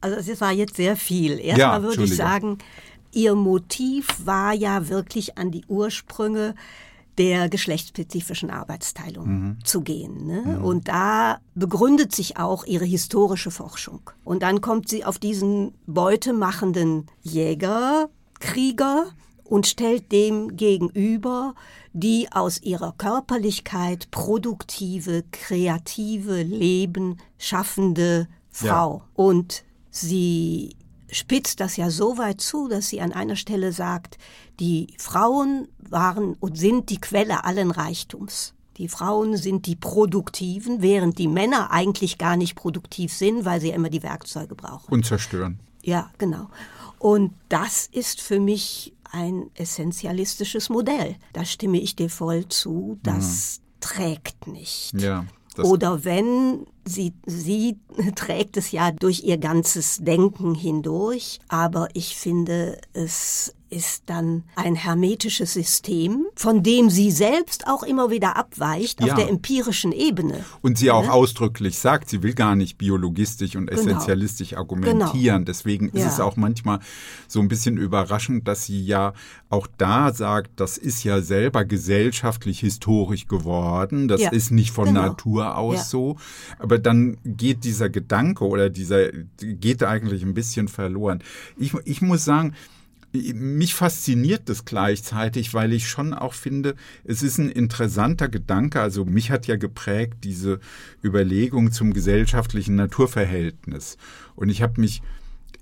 Also es war jetzt sehr viel. Ja, Erstmal würde ich sagen, ihr Motiv war ja wirklich an die Ursprünge der geschlechtsspezifischen Arbeitsteilung zu gehen. Ne? Und da begründet sich auch ihre historische Forschung. Und dann kommt sie auf diesen beutemachenden Jäger, Krieger und stellt dem gegenüber die aus ihrer Körperlichkeit produktive, kreative, Leben schaffende Frau. Und sie spitzt das ja so weit zu, dass sie an einer Stelle sagt, die Frauen waren und sind die Quelle allen Reichtums. Die Frauen sind die Produktiven, während die Männer eigentlich gar nicht produktiv sind, weil sie ja immer die Werkzeuge brauchen. Und zerstören. Ja, genau. Und das ist für mich ein essentialistisches Modell. Da stimme ich dir voll zu. Das trägt nicht. Ja. Das, Oder wenn sie, sie trägt es ja durch ihr ganzes Denken hindurch, aber ich finde, es ist dann ein hermetisches System, von dem sie selbst auch immer wieder abweicht Ja. auf der empirischen Ebene. Und sie auch Ne? ausdrücklich sagt, sie will gar nicht biologistisch und Genau. essentialistisch argumentieren. Deswegen ist Ja. es auch manchmal so ein bisschen überraschend, dass sie ja auch da sagt, das ist ja selber gesellschaftlich historisch geworden. Das Ja, ist nicht von genau. Natur aus Ja. so. Aber dann geht dieser Gedanke oder dieser geht eigentlich ein bisschen verloren. Ich, ich muss sagen, mich fasziniert das gleichzeitig, weil ich schon auch finde, es ist ein interessanter Gedanke. Also mich hat ja geprägt diese Überlegung zum gesellschaftlichen Naturverhältnis. Und ich habe mich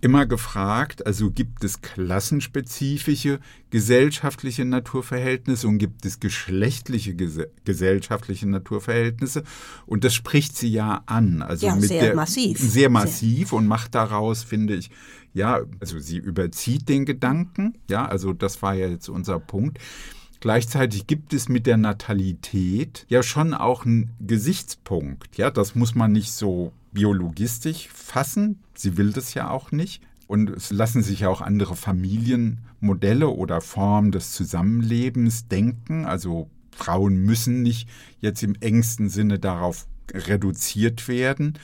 immer gefragt, also gibt es klassenspezifische gesellschaftliche Naturverhältnisse und gibt es geschlechtliche gese gesellschaftliche Naturverhältnisse? Und das spricht sie ja an. Also Ja, mit sehr der, massiv. Sehr massiv und macht daraus, finde ich, ja, also sie überzieht den Gedanken. Ja, also das war ja jetzt unser Punkt. Gleichzeitig gibt es mit der Natalität ja schon auch einen Gesichtspunkt. Ja, das muss man nicht so biologistisch fassen. Sie will das ja auch nicht. Und es lassen sich ja auch andere Familienmodelle oder Formen des Zusammenlebens denken. Also Frauen müssen nicht jetzt im engsten Sinne darauf reduziert werden.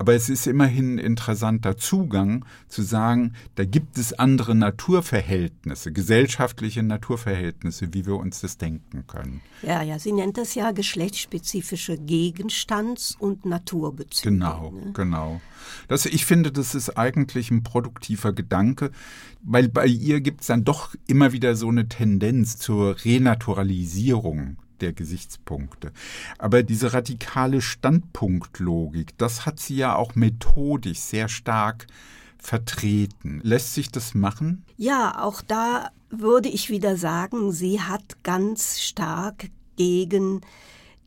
Aber es ist immerhin ein interessanter Zugang zu sagen, da gibt es andere Naturverhältnisse, gesellschaftliche Naturverhältnisse, wie wir uns das denken können. Ja, ja, sie nennt das ja geschlechtsspezifische Gegenstands- und Naturbezüge. Genau, ne? genau. Das, ich finde, das ist eigentlich ein produktiver Gedanke, weil bei ihr gibt es dann doch immer wieder so eine Tendenz zur Renaturalisierung der Gesichtspunkte. Aber diese radikale Standpunktlogik, das hat sie ja auch methodisch sehr stark vertreten. Lässt sich das machen? Ja, auch da würde ich wieder sagen, sie hat ganz stark gegen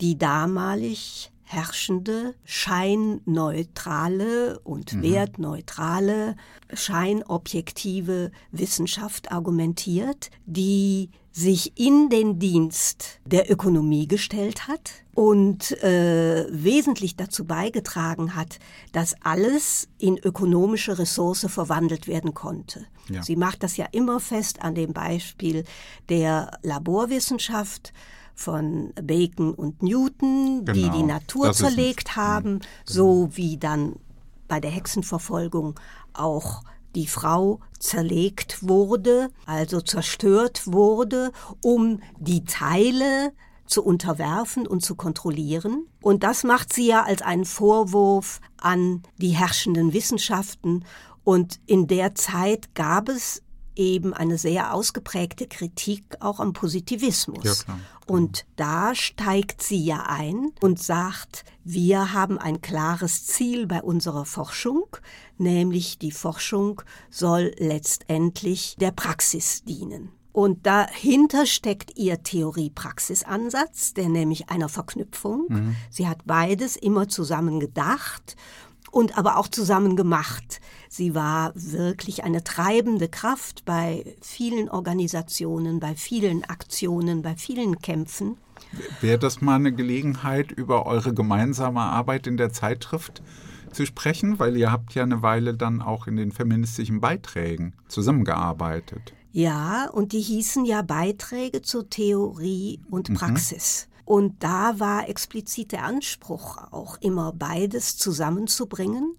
die damalig herrschende scheinneutrale und wertneutrale, scheinobjektive Wissenschaft argumentiert, die sich in den Dienst der Ökonomie gestellt hat und äh, wesentlich dazu beigetragen hat, dass alles in ökonomische Ressource verwandelt werden konnte. Ja. Sie macht das ja immer fest an dem Beispiel der Laborwissenschaft von Bacon und Newton, die Genau, die Natur das zerlegt haben, so wie dann bei der Hexenverfolgung auch die Frau zerlegt wurde, also zerstört wurde, um die Teile zu unterwerfen und zu kontrollieren. Und das macht sie ja als einen Vorwurf an die herrschenden Wissenschaften. Und in der Zeit gab es eben eine sehr ausgeprägte Kritik auch am Positivismus. Ja, klar. Und da steigt sie ja ein und sagt, wir haben ein klares Ziel bei unserer Forschung, nämlich die Forschung soll letztendlich der Praxis dienen. Und dahinter steckt ihr Theorie-Praxis-Ansatz, der nämlich einer Verknüpfung. Sie hat beides immer zusammen gedacht und aber auch zusammen gemacht. Sie war wirklich eine treibende Kraft bei vielen Organisationen, bei vielen Aktionen, bei vielen Kämpfen. Wäre das mal eine Gelegenheit, über eure gemeinsame Arbeit in der Zeitschrift zu sprechen? Weil ihr habt ja eine Weile dann auch in den feministischen Beiträgen zusammengearbeitet. Ja, und die hießen ja Beiträge zur Theorie und Praxis. Und da war explizit der Anspruch auch immer beides zusammenzubringen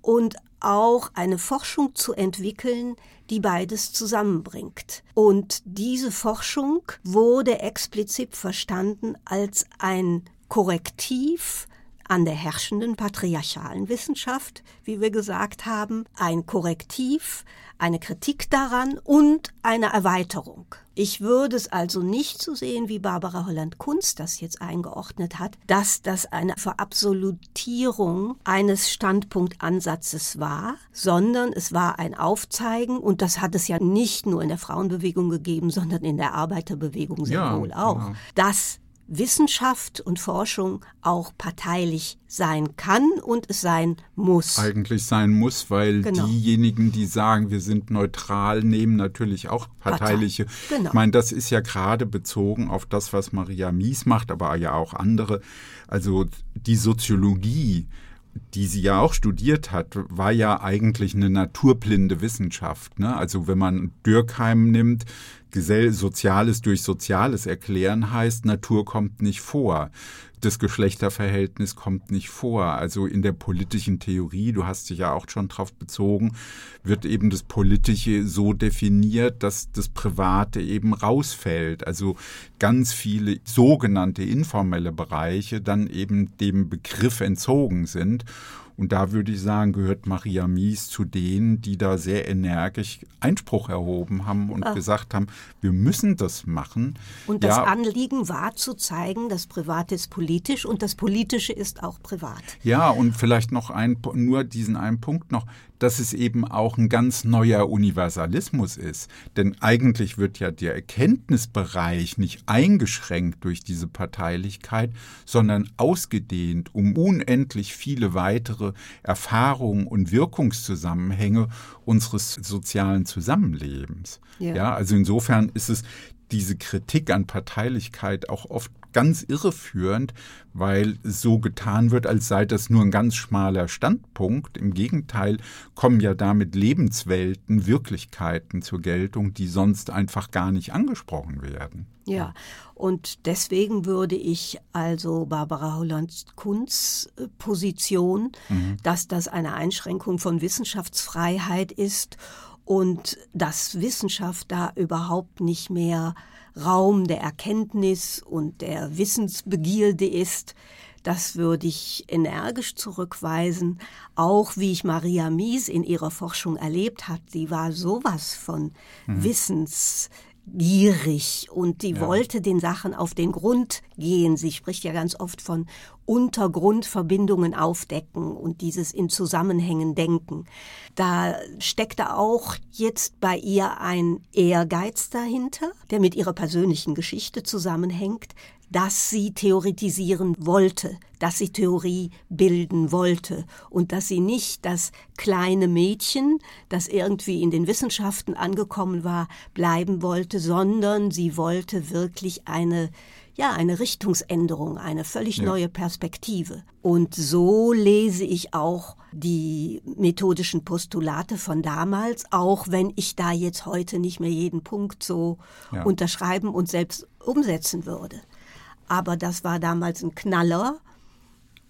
und auch eine Forschung zu entwickeln, die beides zusammenbringt. Und diese Forschung wurde explizit verstanden als ein Korrektiv an der herrschenden patriarchalen Wissenschaft, wie wir gesagt haben, ein Korrektiv, eine Kritik daran und eine Erweiterung. Ich würde es also nicht so sehen, wie Barbara Holland-Kunz das jetzt eingeordnet hat, dass das eine Verabsolutierung eines Standpunktansatzes war, sondern es war ein Aufzeigen und das hat es ja nicht nur in der Frauenbewegung gegeben, sondern in der Arbeiterbewegung sehr Ja, wohl auch, genau. dass Wissenschaft und Forschung auch parteilich sein kann und es sein muss. Eigentlich sein muss, weil Genau. diejenigen, die sagen, wir sind neutral, nehmen natürlich auch parteiliche. Partei, genau. Ich meine, das ist ja gerade bezogen auf das, was Maria Mies macht, aber ja auch andere. Also die Soziologie die sie ja auch studiert hat, war ja eigentlich eine naturblinde Wissenschaft. Ne? Also wenn man Dürkheim nimmt, Gesell Soziales durch Soziales erklären heißt, Natur kommt nicht vor das Geschlechterverhältnis kommt nicht vor. Also in der politischen Theorie, du hast dich ja auch schon drauf bezogen, wird eben das Politische so definiert, dass das Private eben rausfällt. Also ganz viele sogenannte informelle Bereiche dann eben dem Begriff entzogen sind. Und da würde ich sagen, gehört Maria Mies zu denen, die da sehr energisch Einspruch erhoben haben und ah. gesagt haben, wir müssen das machen. Und das ja, Anliegen war zu zeigen, das Private ist politisch und das Politische ist auch privat. Ja, und vielleicht noch ein, nur diesen einen Punkt noch dass es eben auch ein ganz neuer Universalismus ist. Denn eigentlich wird ja der Erkenntnisbereich nicht eingeschränkt durch diese Parteilichkeit, sondern ausgedehnt um unendlich viele weitere Erfahrungen und Wirkungszusammenhänge unseres sozialen Zusammenlebens. Ja. ja, also insofern ist es diese Kritik an Parteilichkeit auch oft ganz irreführend, weil so getan wird, als sei das nur ein ganz schmaler Standpunkt. Im Gegenteil kommen ja damit Lebenswelten, Wirklichkeiten zur Geltung, die sonst einfach gar nicht angesprochen werden. Ja, und deswegen würde ich also Barbara Holland-Kunz äh, Position, mhm. dass das eine Einschränkung von Wissenschaftsfreiheit ist und dass Wissenschaft da überhaupt nicht mehr Raum der Erkenntnis und der Wissensbegierde ist, das würde ich energisch zurückweisen, auch wie ich Maria Mies in ihrer Forschung erlebt hat. Sie war sowas von mhm. Wissens gierig und die ja. wollte den Sachen auf den Grund gehen. Sie spricht ja ganz oft von Untergrundverbindungen aufdecken und dieses in Zusammenhängen denken. Da steckte auch jetzt bei ihr ein Ehrgeiz dahinter, der mit ihrer persönlichen Geschichte zusammenhängt, dass sie theoretisieren wollte, dass sie Theorie bilden wollte und dass sie nicht das kleine Mädchen, das irgendwie in den Wissenschaften angekommen war, bleiben wollte, sondern sie wollte wirklich eine ja, eine Richtungsänderung, eine völlig ja. neue Perspektive. Und so lese ich auch die methodischen Postulate von damals, auch wenn ich da jetzt heute nicht mehr jeden Punkt so ja. unterschreiben und selbst umsetzen würde. Aber das war damals ein Knaller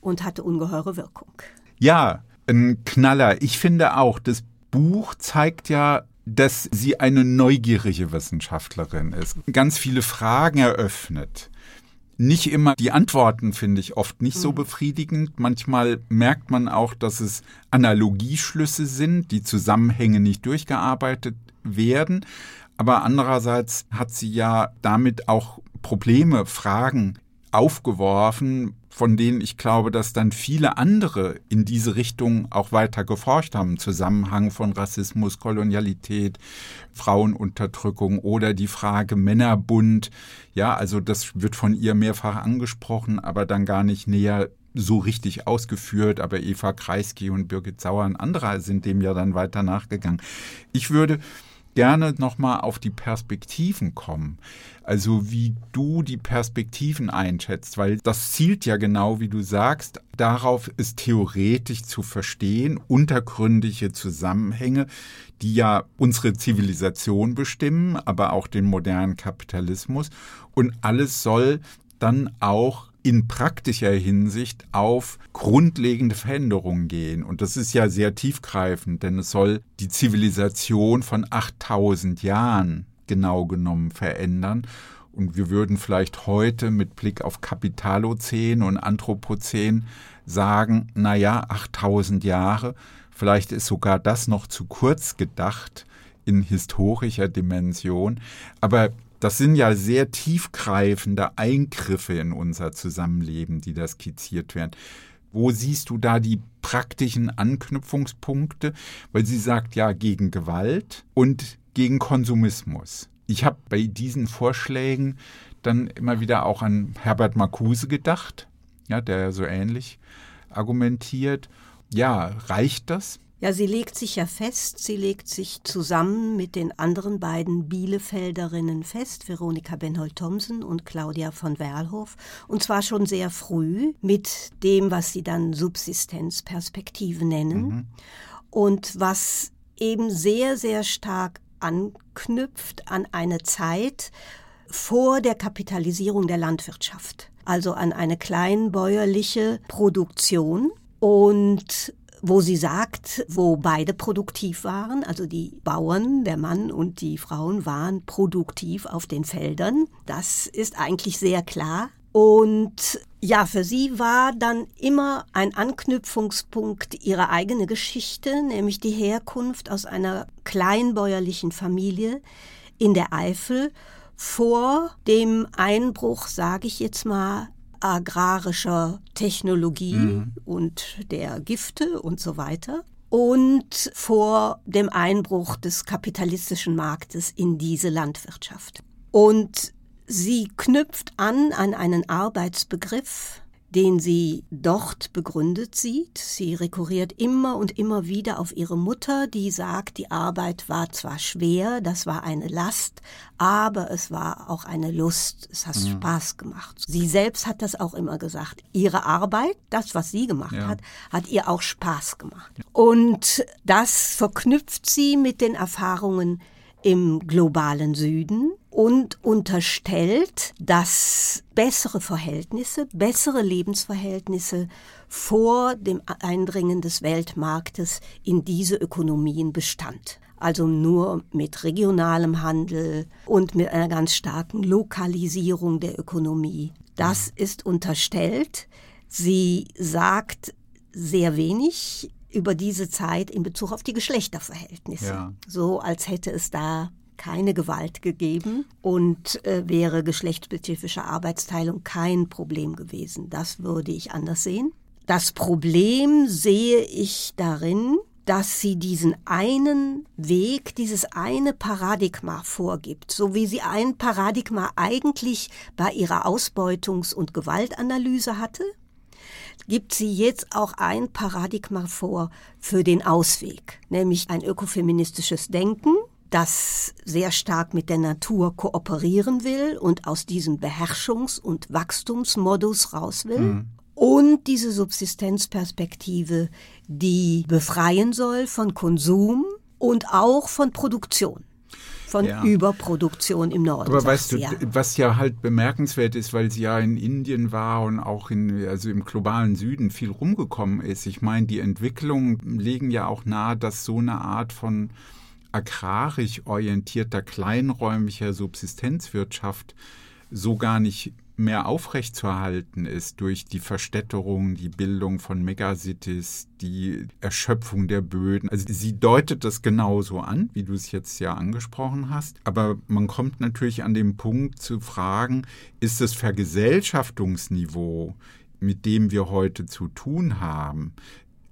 und hatte ungeheure Wirkung. Ja, ein Knaller. Ich finde auch, das Buch zeigt ja, dass sie eine neugierige Wissenschaftlerin ist. Ganz viele Fragen eröffnet. Nicht immer die Antworten finde ich oft nicht so mhm. befriedigend. Manchmal merkt man auch, dass es Analogieschlüsse sind, die Zusammenhänge nicht durchgearbeitet werden. Aber andererseits hat sie ja damit auch Probleme, Fragen aufgeworfen, von denen ich glaube, dass dann viele andere in diese Richtung auch weiter geforscht haben. Zusammenhang von Rassismus, Kolonialität, Frauenunterdrückung oder die Frage Männerbund. Ja, also das wird von ihr mehrfach angesprochen, aber dann gar nicht näher so richtig ausgeführt, aber Eva Kreisky und Birgit Sauer und andere sind dem ja dann weiter nachgegangen. Ich würde gerne nochmal auf die Perspektiven kommen. Also wie du die Perspektiven einschätzt, weil das zielt ja genau, wie du sagst, darauf ist theoretisch zu verstehen, untergründige Zusammenhänge, die ja unsere Zivilisation bestimmen, aber auch den modernen Kapitalismus. Und alles soll dann auch in praktischer Hinsicht auf grundlegende Veränderungen gehen. Und das ist ja sehr tiefgreifend, denn es soll die Zivilisation von 8000 Jahren genau genommen verändern. Und wir würden vielleicht heute mit Blick auf Kapitalozän und Anthropozän sagen, na ja, 8000 Jahre, vielleicht ist sogar das noch zu kurz gedacht in historischer Dimension. Aber das sind ja sehr tiefgreifende Eingriffe in unser Zusammenleben, die da skizziert werden. Wo siehst du da die praktischen Anknüpfungspunkte? Weil sie sagt ja gegen Gewalt und gegen Konsumismus. Ich habe bei diesen Vorschlägen dann immer wieder auch an Herbert Marcuse gedacht, ja, der so ähnlich argumentiert. Ja, reicht das? Ja, sie legt sich ja fest, sie legt sich zusammen mit den anderen beiden Bielefelderinnen fest, Veronika Benhold-Thomsen und Claudia von Werlhof, und zwar schon sehr früh mit dem, was sie dann Subsistenzperspektive nennen. Mhm. und was eben sehr, sehr stark anknüpft an eine Zeit vor der Kapitalisierung der Landwirtschaft, also an eine kleinbäuerliche Produktion. Und wo sie sagt, wo beide produktiv waren, also die Bauern, der Mann und die Frauen waren produktiv auf den Feldern. Das ist eigentlich sehr klar. Und ja, für sie war dann immer ein Anknüpfungspunkt ihre eigene Geschichte, nämlich die Herkunft aus einer kleinbäuerlichen Familie in der Eifel vor dem Einbruch, sage ich jetzt mal, agrarischer Technologie mhm. und der Gifte und so weiter und vor dem Einbruch des kapitalistischen Marktes in diese Landwirtschaft. Und sie knüpft an an einen Arbeitsbegriff, den sie dort begründet sieht. Sie rekurriert immer und immer wieder auf ihre Mutter, die sagt, die Arbeit war zwar schwer, das war eine Last, aber es war auch eine Lust, es hat mhm. Spaß gemacht. Sie selbst hat das auch immer gesagt. Ihre Arbeit, das, was sie gemacht ja. hat, hat ihr auch Spaß gemacht. Und das verknüpft sie mit den Erfahrungen im globalen Süden und unterstellt, dass bessere Verhältnisse, bessere Lebensverhältnisse vor dem Eindringen des Weltmarktes in diese Ökonomien bestand. Also nur mit regionalem Handel und mit einer ganz starken Lokalisierung der Ökonomie. Das ist unterstellt. Sie sagt sehr wenig über diese Zeit in Bezug auf die Geschlechterverhältnisse. Ja. So als hätte es da keine Gewalt gegeben und äh, wäre geschlechtsspezifische Arbeitsteilung kein Problem gewesen. Das würde ich anders sehen. Das Problem sehe ich darin, dass sie diesen einen Weg, dieses eine Paradigma vorgibt, so wie sie ein Paradigma eigentlich bei ihrer Ausbeutungs- und Gewaltanalyse hatte, gibt sie jetzt auch ein Paradigma vor für den Ausweg, nämlich ein ökofeministisches Denken, das sehr stark mit der Natur kooperieren will und aus diesem Beherrschungs- und Wachstumsmodus raus will. Mhm. Und diese Subsistenzperspektive, die befreien soll von Konsum und auch von Produktion von ja. Überproduktion im Norden. Aber weißt du, ja. was ja halt bemerkenswert ist, weil sie ja in Indien war und auch in, also im globalen Süden viel rumgekommen ist. Ich meine, die Entwicklungen legen ja auch nahe, dass so eine Art von agrarisch orientierter, kleinräumiger Subsistenzwirtschaft so gar nicht mehr aufrechtzuerhalten ist durch die Verstädterung, die Bildung von Megacities, die Erschöpfung der Böden. Also sie deutet das genauso an, wie du es jetzt ja angesprochen hast. Aber man kommt natürlich an den Punkt zu fragen, ist das Vergesellschaftungsniveau, mit dem wir heute zu tun haben,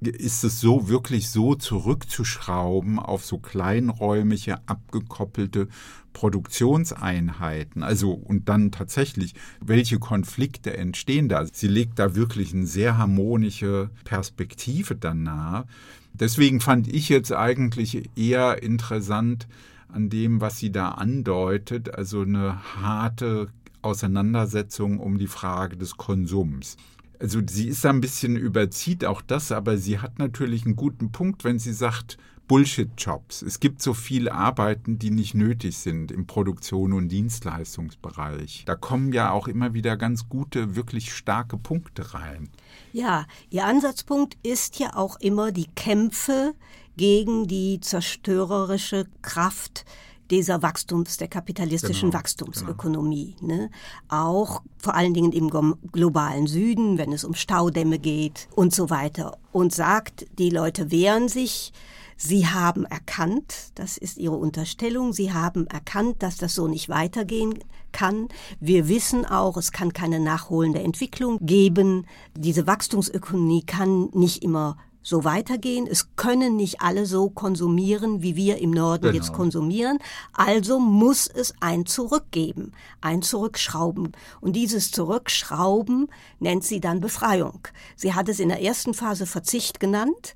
ist es so wirklich so zurückzuschrauben auf so kleinräumige, abgekoppelte Produktionseinheiten. Also und dann tatsächlich, welche Konflikte entstehen da? Sie legt da wirklich eine sehr harmonische Perspektive dann nahe. Deswegen fand ich jetzt eigentlich eher interessant an dem, was sie da andeutet, also eine harte Auseinandersetzung um die Frage des Konsums. Also sie ist ein bisschen überzieht auch das, aber sie hat natürlich einen guten Punkt, wenn sie sagt, Bullshit-Jobs. Es gibt so viele Arbeiten, die nicht nötig sind im Produktion- und Dienstleistungsbereich. Da kommen ja auch immer wieder ganz gute, wirklich starke Punkte rein. Ja, Ihr Ansatzpunkt ist ja auch immer die Kämpfe gegen die zerstörerische Kraft dieser Wachstums, der kapitalistischen genau, Wachstumsökonomie. Genau. Ne? Auch vor allen Dingen im globalen Süden, wenn es um Staudämme geht und so weiter. Und sagt, die Leute wehren sich, Sie haben erkannt, das ist Ihre Unterstellung, Sie haben erkannt, dass das so nicht weitergehen kann. Wir wissen auch, es kann keine nachholende Entwicklung geben. Diese Wachstumsökonomie kann nicht immer so weitergehen. Es können nicht alle so konsumieren, wie wir im Norden genau. jetzt konsumieren. Also muss es ein Zurück geben, ein Zurückschrauben. Und dieses Zurückschrauben nennt sie dann Befreiung. Sie hat es in der ersten Phase Verzicht genannt.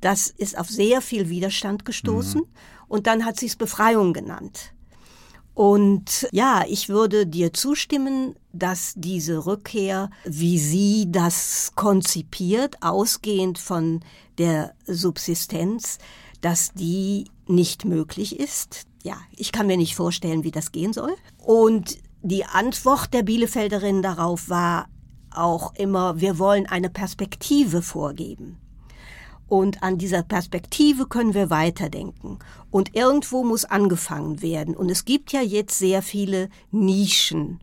Das ist auf sehr viel Widerstand gestoßen. Mhm. Und dann hat sie es Befreiung genannt. Und ja, ich würde dir zustimmen, dass diese Rückkehr, wie sie das konzipiert, ausgehend von der Subsistenz, dass die nicht möglich ist. Ja, ich kann mir nicht vorstellen, wie das gehen soll. Und die Antwort der Bielefelderin darauf war auch immer, wir wollen eine Perspektive vorgeben. Und an dieser Perspektive können wir weiterdenken. Und irgendwo muss angefangen werden. Und es gibt ja jetzt sehr viele Nischen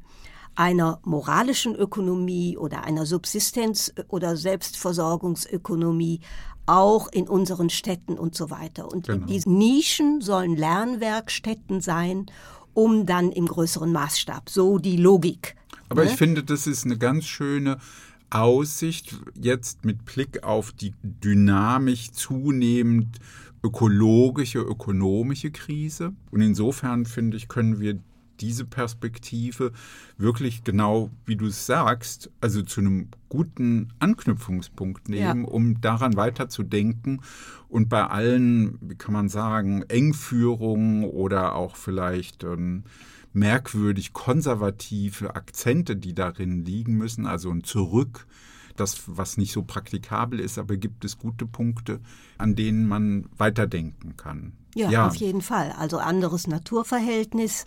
einer moralischen Ökonomie oder einer Subsistenz- oder Selbstversorgungsökonomie auch in unseren Städten und so weiter. Und genau. diese Nischen sollen Lernwerkstätten sein, um dann im größeren Maßstab, so die Logik. Aber ne? ich finde, das ist eine ganz schöne Aussicht jetzt mit Blick auf die dynamisch zunehmend ökologische, ökonomische Krise. Und insofern finde ich, können wir diese Perspektive wirklich genau, wie du es sagst, also zu einem guten Anknüpfungspunkt nehmen, ja. um daran weiterzudenken und bei allen, wie kann man sagen, Engführungen oder auch vielleicht ähm, merkwürdig konservative Akzente, die darin liegen müssen, also ein Zurück, das, was nicht so praktikabel ist, aber gibt es gute Punkte, an denen man weiterdenken kann. Ja, ja. auf jeden Fall. Also anderes Naturverhältnis,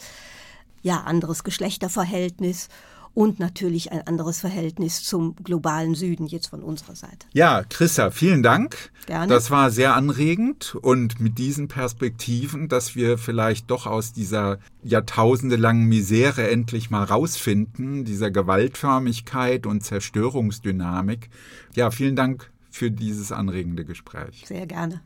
ja, anderes Geschlechterverhältnis und natürlich ein anderes Verhältnis zum globalen Süden jetzt von unserer Seite. Ja, Christa, vielen Dank. Gerne. Das war sehr anregend und mit diesen Perspektiven, dass wir vielleicht doch aus dieser jahrtausendelangen Misere endlich mal rausfinden, dieser Gewaltförmigkeit und Zerstörungsdynamik. Ja, vielen Dank für dieses anregende Gespräch. Sehr gerne.